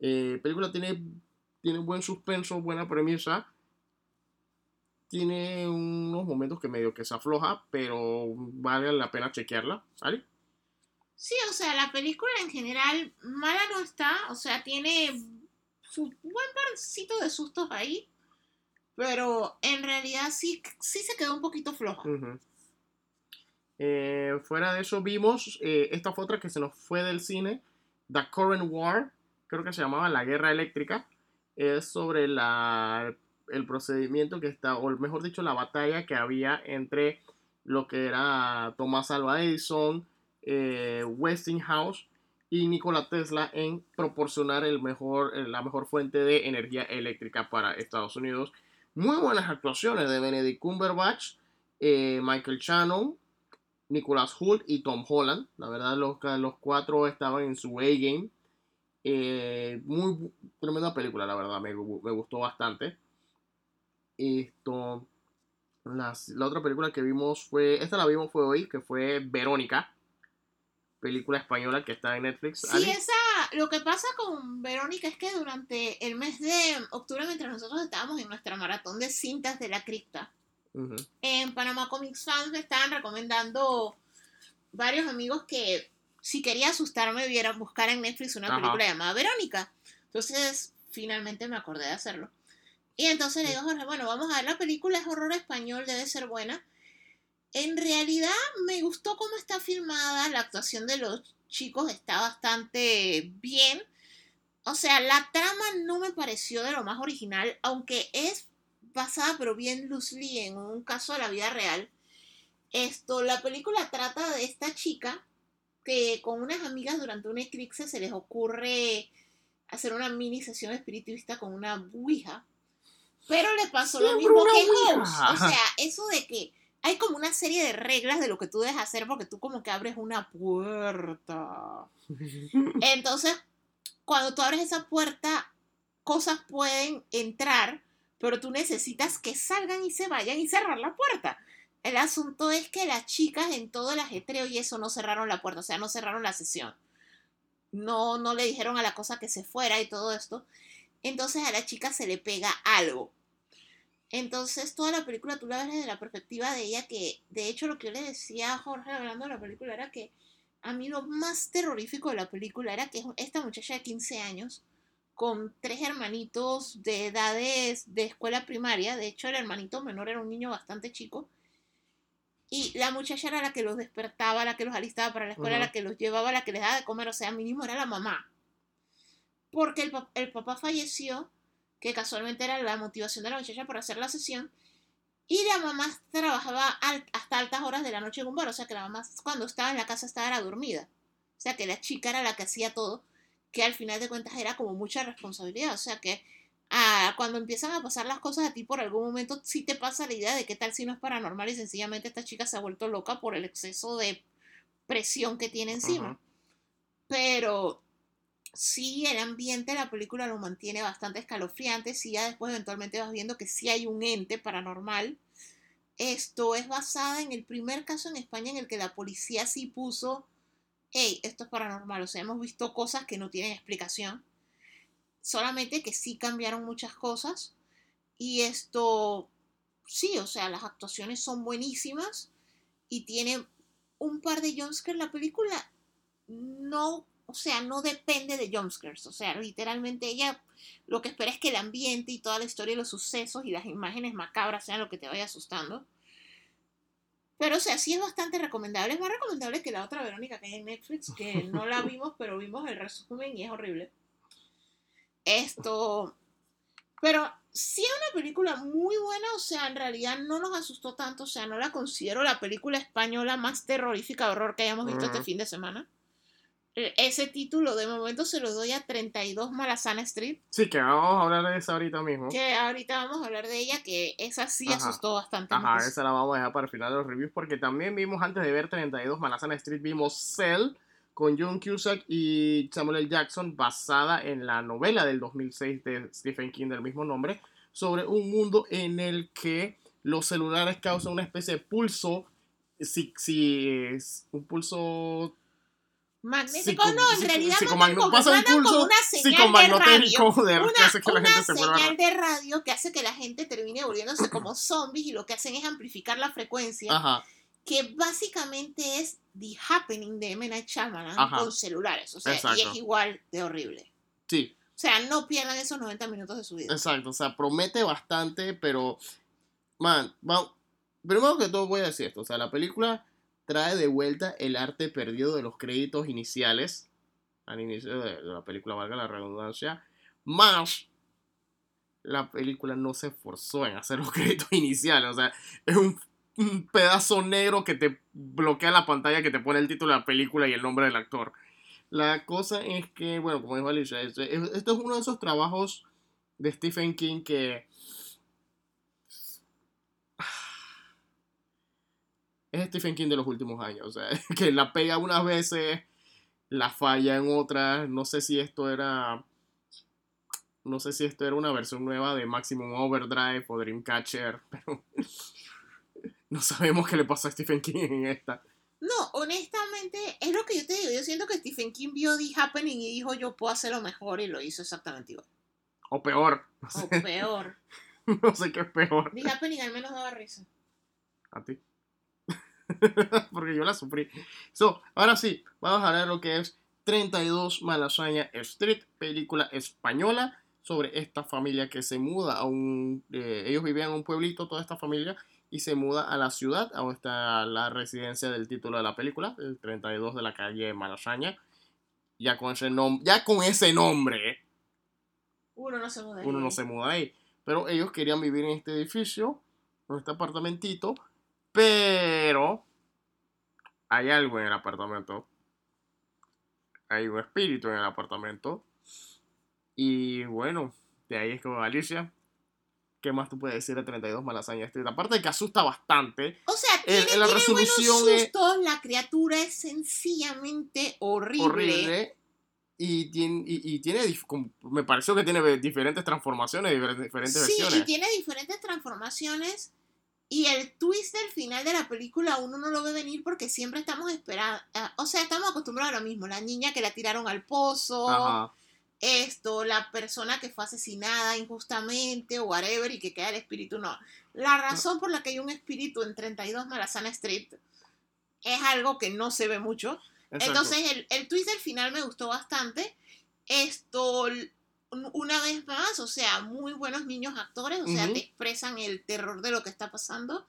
eh, película tiene, tiene buen suspenso, buena premisa. Tiene unos momentos que medio que se afloja, pero vale la pena chequearla, ¿vale? Sí, o sea, la película en general mala no está. O sea, tiene su buen parcito de sustos ahí. Pero en realidad sí, sí se quedó un poquito floja. Eh, fuera de eso vimos, eh, esta otra que se nos fue del cine, The Current War, creo que se llamaba La Guerra Eléctrica, es sobre la, el procedimiento que está, o mejor dicho, la batalla que había entre lo que era Thomas Alva Edison, eh, Westinghouse y Nikola Tesla en proporcionar el mejor, eh, la mejor fuente de energía eléctrica para Estados Unidos. Muy buenas actuaciones de Benedict Cumberbatch, eh, Michael Shannon, Nicholas Hoult y Tom Holland. La verdad, los, los cuatro estaban en su A-game. Eh, muy tremenda película, la verdad, me, me gustó bastante. Esto, las- la otra película que vimos fue, esta la vimos fue hoy, que fue Verónica, película española que está en Netflix. Sí, Ali. esa, lo que pasa con Verónica es que durante el mes de octubre, mientras nosotros estábamos en nuestra maratón de cintas de la cripta, Ujú. en Panama Comics Fans me estaban recomendando varios amigos que si quería asustarme vieran buscar en Netflix una Ajá. película llamada Verónica. Entonces, finalmente me acordé de hacerlo. Y entonces le digo Jorge, bueno, vamos a ver la película, es horror español, debe ser buena. En realidad me gustó cómo está filmada, la actuación de los chicos está bastante bien. O sea, la trama no me pareció de lo más original, aunque es basada pero bien loosely en un caso de la vida real. Esto, la película trata de esta chica que con unas amigas durante un eclipse se les ocurre hacer una mini sesión espiritista con una ouija. Pero le pasó lo mismo que. House. O sea, eso de que hay como una serie de reglas de lo que tú debes hacer porque tú como que abres una puerta. <laughs> Entonces, cuando tú abres esa puerta, cosas pueden entrar, pero tú necesitas que salgan y se vayan y cerrar la puerta. El asunto es que las chicas en todo el ajetreo y eso no cerraron la puerta, o sea, no cerraron la sesión. No, no le dijeron a la cosa que se fuera y todo esto. Entonces a la chica se le pega algo. Entonces toda la película tú la ves desde la perspectiva de ella, que de hecho lo que yo le decía a Jorge hablando de la película era que a mí lo más terrorífico de la película era que esta muchacha de 15 años, con tres hermanitos de edades de escuela primaria, de hecho el hermanito menor era un niño bastante chico, y la muchacha era la que los despertaba, la que los alistaba para la escuela, la que los llevaba, la que les daba de comer, o sea, mínimo era la mamá. Porque el, pa- el papá falleció, que casualmente era la motivación de la muchacha para hacer la sesión, y la mamá trabajaba al- hasta altas horas de la noche en un bar, o sea que la mamá cuando estaba en la casa estaba era dormida. O sea que la chica era la que hacía todo, que al final de cuentas era como mucha responsabilidad. O sea que ah, cuando empiezan a pasar las cosas a ti por algún momento, sí te pasa la idea de qué tal si no es paranormal y sencillamente esta chica se ha vuelto loca por el exceso de presión que tiene encima. Ajá. Pero sí, el ambiente de la película lo mantiene bastante escalofriante. Sí, ya después eventualmente vas viendo que sí hay un ente paranormal. Esto es basada en el primer caso en España en el que la policía sí puso, hey, esto es paranormal. O sea, hemos visto cosas que no tienen explicación. Solamente que sí cambiaron muchas cosas. Y esto, sí, o sea, las actuaciones son buenísimas. Y tiene un par de jumpscares. La película no, o sea, no depende de jumpscares. O sea, literalmente ella lo que espera es que el ambiente y toda la historia y los sucesos y las imágenes macabras sean lo que te vaya asustando. Pero, o sea, sí es bastante recomendable. Es más recomendable que la otra Verónica que hay en Netflix, que <laughs> no la vimos, pero vimos el resumen y es horrible. Esto. Pero sí es una película muy buena, o sea, en realidad no nos asustó tanto, o sea, no la considero la película española más terrorífica de horror que hayamos visto este Ujú. fin de semana. E- Ese título de momento se lo doy a 32 Malazana Street, Sí, que vamos a hablar de esa ahorita mismo. que ahorita vamos a hablar de ella, que esa sí Ajá. asustó bastante. Ajá, esa la vamos a dejar para el final de los reviews porque también vimos antes de ver 32 Manhattan Street, vimos Cell con John Cusack y Samuel L. Jackson basada en la novela del 2006 de Stephen King del mismo nombre sobre un mundo en el que los celulares causan una especie de pulso si, si es un pulso Magnético, psico- no, en psico- realidad como, pasa como pulso una señal de radio. de- que Una, hace que la una se señal de radio que hace que la gente termine volviéndose como zombies y lo que hacen es amplificar la frecuencia, Ajá, que básicamente es The Happening de M. Night Shyamalan Ajá. con celulares, o sea, y Exacto. es igual de horrible. sí, O sea, no pierdan esos 90 minutos de su vida. Exacto, o sea, promete bastante, pero, man, va- primero que todo voy a decir esto, o sea, la película trae de vuelta el arte perdido de los créditos iniciales, al inicio de, la película, valga la redundancia, más la película no se esforzó en hacer los <laughs> créditos iniciales, o sea, es un, pedazo negro que te bloquea la pantalla, que te pone el título de la película y el nombre del actor. La cosa es que, bueno, como dijo Alicia, esto, esto es uno de esos trabajos de Stephen King que es Stephen King de los últimos años, o sea, <laughs> que la pega unas veces, la falla en otras, no sé si esto era no sé si esto era una versión nueva de Maximum Overdrive o Dreamcatcher, <laughs> pero no sabemos qué le pasó a Stephen King en esta. No, honestamente, es lo que yo te digo. Yo siento que Stephen King vio The Happening y dijo, yo puedo hacerlo mejor y lo hizo exactamente igual. O peor, no O peor. <laughs> no sé qué es peor. The Happening al menos daba risa. A ti. <laughs> Porque yo la sufrí. So, ahora sí, vamos a hablar de lo que es 32 Malasaña Street, película española sobre esta familia que se muda a un... eh, ellos vivían en un pueblito, toda esta familia, y se muda a la ciudad, a donde está la residencia del título de la película, el 32 de la calle Malasaña. Ya con ese, nom ya con ese nombre, Uno no se muda. uno no ahí. se muda ahí. Pero ellos querían vivir en este edificio, en este apartamentito, pero hay algo en el apartamento. Hay un espíritu en el apartamento. Y bueno, de ahí es como Alicia. ¿Qué más tú puedes decir de 32 Malasaña Street? Aparte de que asusta bastante. O sea, El- tiene, la tiene resolución buenos es- sustos, la criatura es sencillamente horrible. Horrible. Y tiene, y, y tiene me pareció que tiene diferentes transformaciones, diferentes, Sí, versiones. y tiene diferentes transformaciones. Y el twist del final de la película uno no lo ve venir porque siempre estamos esperando. O sea, estamos acostumbrados a lo mismo. La niña que la tiraron al pozo. Ajá. Esto, la persona que fue asesinada injustamente o whatever y que queda el espíritu. No. La razón por la que hay un espíritu en 32 Marazana Street es algo que no se ve mucho. exacto. Entonces, el, el twist del final me gustó bastante. Esto, una vez más, o sea, muy buenos niños actores, o sea, te expresan el terror de lo que está pasando.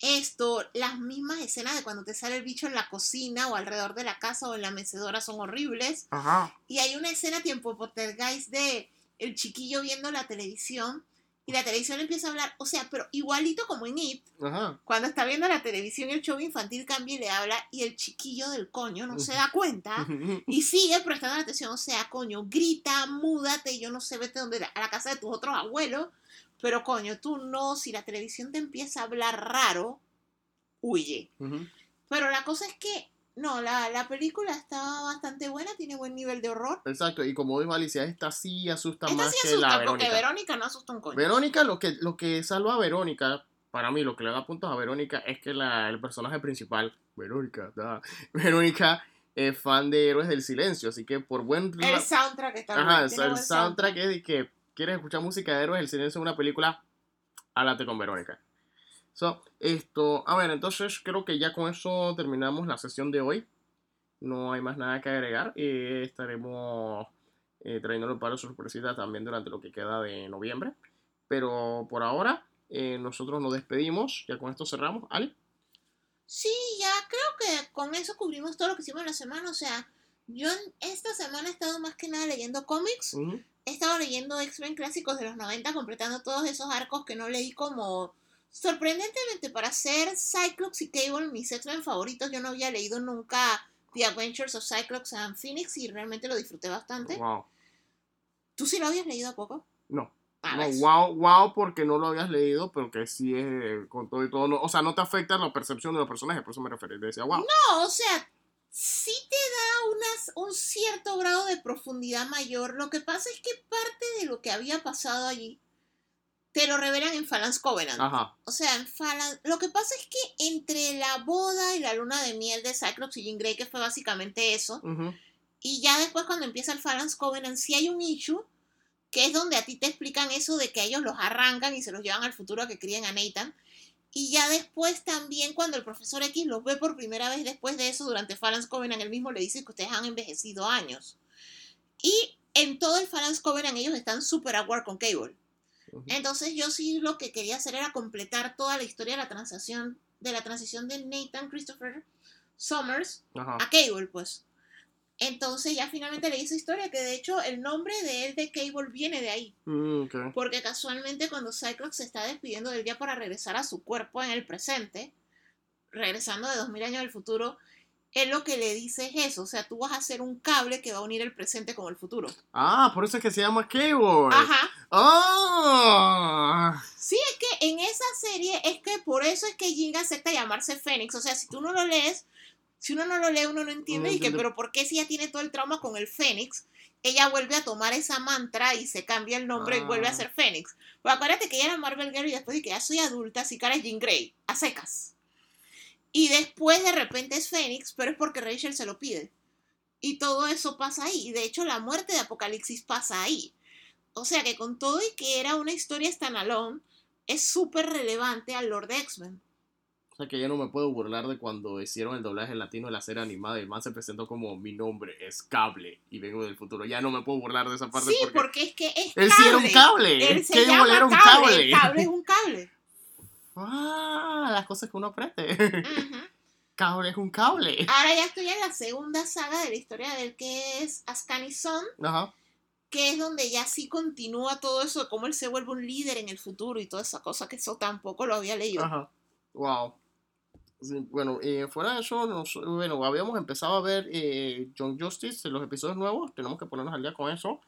Esto, las mismas escenas de cuando te sale el bicho en la cocina o alrededor de la casa o en la mecedora son horribles. Ajá. Y hay una escena tiempo poltergeist de el chiquillo viendo la televisión y la televisión empieza a hablar, o sea, pero igualito como en It, Ajá. cuando está viendo la televisión el show infantil cambia y le habla y el chiquillo del coño no se da cuenta y sigue prestando atención, o sea, coño, grita, múdate, yo no sé, vete donde, a la casa de tus otros abuelos, pero coño, tú no, si la televisión te empieza a hablar raro, huye. Pero la cosa es que, no, la, la película está bastante buena, tiene buen nivel de horror. Exacto, y como dijo Alicia, esta sí asusta Esta más sí que asusta, la porque Verónica. No asusta un coño. Verónica, lo que, lo que salva a Verónica, para mí, lo que le da puntos a Verónica es que la, el personaje principal, Verónica, da, <laughs> Verónica, es fan de Héroes del Silencio, así que por buen... el soundtrack está Ajá, tiene sea, el buen soundtrack es de que quieres escuchar música de Héroes del Silencio en una película, háblate con Verónica. So, esto, a ver, entonces creo que ya con eso terminamos la sesión de hoy. No hay más nada que agregar. Eh, estaremos eh, trayendo un par de sorpresitas también durante lo que queda de noviembre. Pero por ahora, eh, nosotros nos despedimos. Ya con esto cerramos. Ali. Sí, ya creo que con eso cubrimos todo lo que hicimos en la semana. O sea, yo esta semana he estado más que nada leyendo cómics. He estado leyendo X-Men clásicos de los 90, completando todos esos arcos que no leí como... Sorprendentemente, para ser Cyclops y Cable mis X-Men favoritos, yo no había leído nunca The Adventures of Cyclops and Phoenix y realmente lo disfruté bastante. Wow. ¿Tú sí lo habías leído a poco? No. Ah, No, wow, wow, porque no lo habías leído, pero que sí es eh, con todo y todo. no- o sea, no te afecta la percepción de los personajes, por eso me refería. Decía, wow. No, o sea, sí te da unas, un cierto grado de profundidad mayor. Lo que pasa es que parte de lo que había pasado allí te lo revelan en Phalanx Covenant. Ajá. O sea, en Phalanx... Lo que pasa es que entre la boda y la luna de miel de Cyclops y Jean Grey, que fue básicamente eso, ujú. y ya después cuando empieza el Phalanx Covenant, sí hay un issue que es donde a ti te explican eso de que ellos los arrancan y se los llevan al futuro a que críen a Nathan. Y ya después también cuando el profesor X los ve por primera vez después de eso durante Phalanx Covenant, él mismo le dice que ustedes han envejecido años. Y en todo el Phalanx Covenant ellos están súper aware con Cable. Entonces yo sí lo que quería hacer era completar toda la historia de la transición de la transición de Nathan Christopher Summers Ajá. a Cable, pues. Entonces ya finalmente leí esa historia, que de hecho el nombre de él de Cable viene de ahí. Mm. Porque casualmente cuando Cyclops se está despidiendo del día para regresar a su cuerpo en el presente, regresando de 2000 años del futuro, él lo que le dice es eso, o sea, tú vas a hacer un cable que va a unir el presente con el futuro. Ah, por eso es que se llama Cable. Ajá. Ah. Sí, es que en esa serie es que por eso es que Jing acepta llamarse Fénix. O sea, si tú no lo lees, si uno no lo lee, uno no entiende. No y que, pero ¿por qué si ella tiene todo el trauma con el Fénix? Ella vuelve a tomar esa mantra y se cambia el nombre y vuelve a Ah. ser Fénix. Pero acuérdate que ella era Marvel Girl y después de que ya soy adulta, así cara es Jean Grey, a secas. Y después de repente es Fénix, pero es porque Rachel se lo pide. Y todo eso pasa ahí. Y de hecho la muerte de Apocalipsis pasa ahí. O sea que con todo y que era una historia standalone, es súper relevante al Lord X-Men. O sea que ya no me puedo burlar de cuando hicieron el doblaje latino de la serie animada y el man se presentó como mi nombre es Cable y vengo del futuro. Ya no me puedo burlar de esa parte Sí, porque, porque es que es él cable. sí era un cable. Él se Cable llama era un cable. cable. El cable es un cable. Ah, las cosas que uno aprende. Cable es un cable. Ahora ya estoy en la segunda saga de la historia del que es Ascanison, Ajá. que es donde ya sí continúa todo eso de cómo él se vuelve un líder en el futuro y toda esa cosa que eso tampoco lo había leído. Ajá. Wow. Bueno, eh, fuera de eso, nos- bueno, habíamos empezado a ver eh, John Justice en los episodios nuevos. Tenemos que ponernos al día con eso.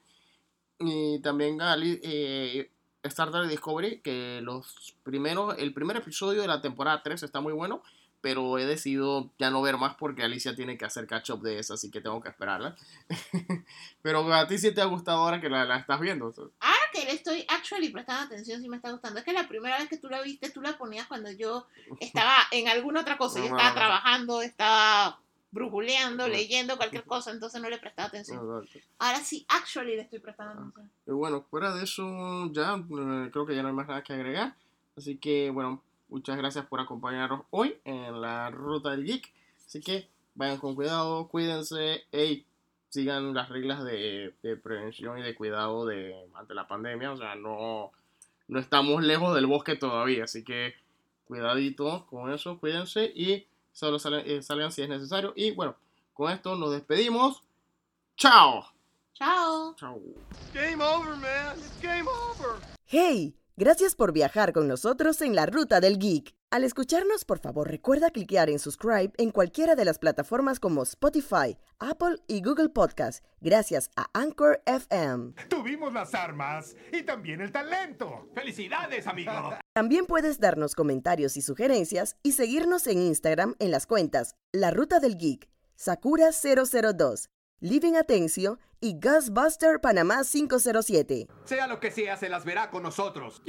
Y también Ali- eh, Star Trek Discovery, que los primeros, el primer episodio de la temporada 3 está muy bueno, pero he decidido ya no ver más porque Alicia tiene que hacer catch up de eso, así que tengo que esperarla. <laughs> pero a ti sí te ha gustado ahora que la, la estás viendo. Ahora que le estoy actually prestando atención, sí me está gustando. Es que la primera vez que tú la viste, tú la ponías cuando yo <laughs> estaba en alguna otra cosa. Yo estaba trabajando, estaba brujuleando, leyendo cualquier cosa, entonces no le prestaba atención. Exacto. Ahora sí, actually le estoy prestando atención. Y bueno, fuera de eso, ya eh, creo que ya no hay más nada que agregar. Así que, bueno, muchas gracias por acompañarnos hoy en la ruta del geek. Así que vayan con cuidado, cuídense y sigan las reglas de, de prevención y de cuidado de, ante la pandemia. O sea, no, no estamos lejos del bosque todavía. Así que cuidadito con eso, cuídense y solo salen, eh, salgan si es necesario. Y bueno, con esto nos despedimos. ¡Chao! Chao. ¡Chao! Game over, man. It's game over. ¡Hey! Gracias por viajar con nosotros en la ruta del geek. Al escucharnos, por favor, recuerda cliquear en subscribe en cualquiera de las plataformas como Spotify, Apple y Google Podcast, gracias a Anchor FM. Tuvimos las armas y también el talento. Felicidades, amigo. También puedes darnos comentarios y sugerencias y seguirnos en Instagram en las cuentas La Ruta del Geek, Sakura002, Living Atencio y Ghostbuster Panamá 507. Sea lo que sea, se las verá con nosotros.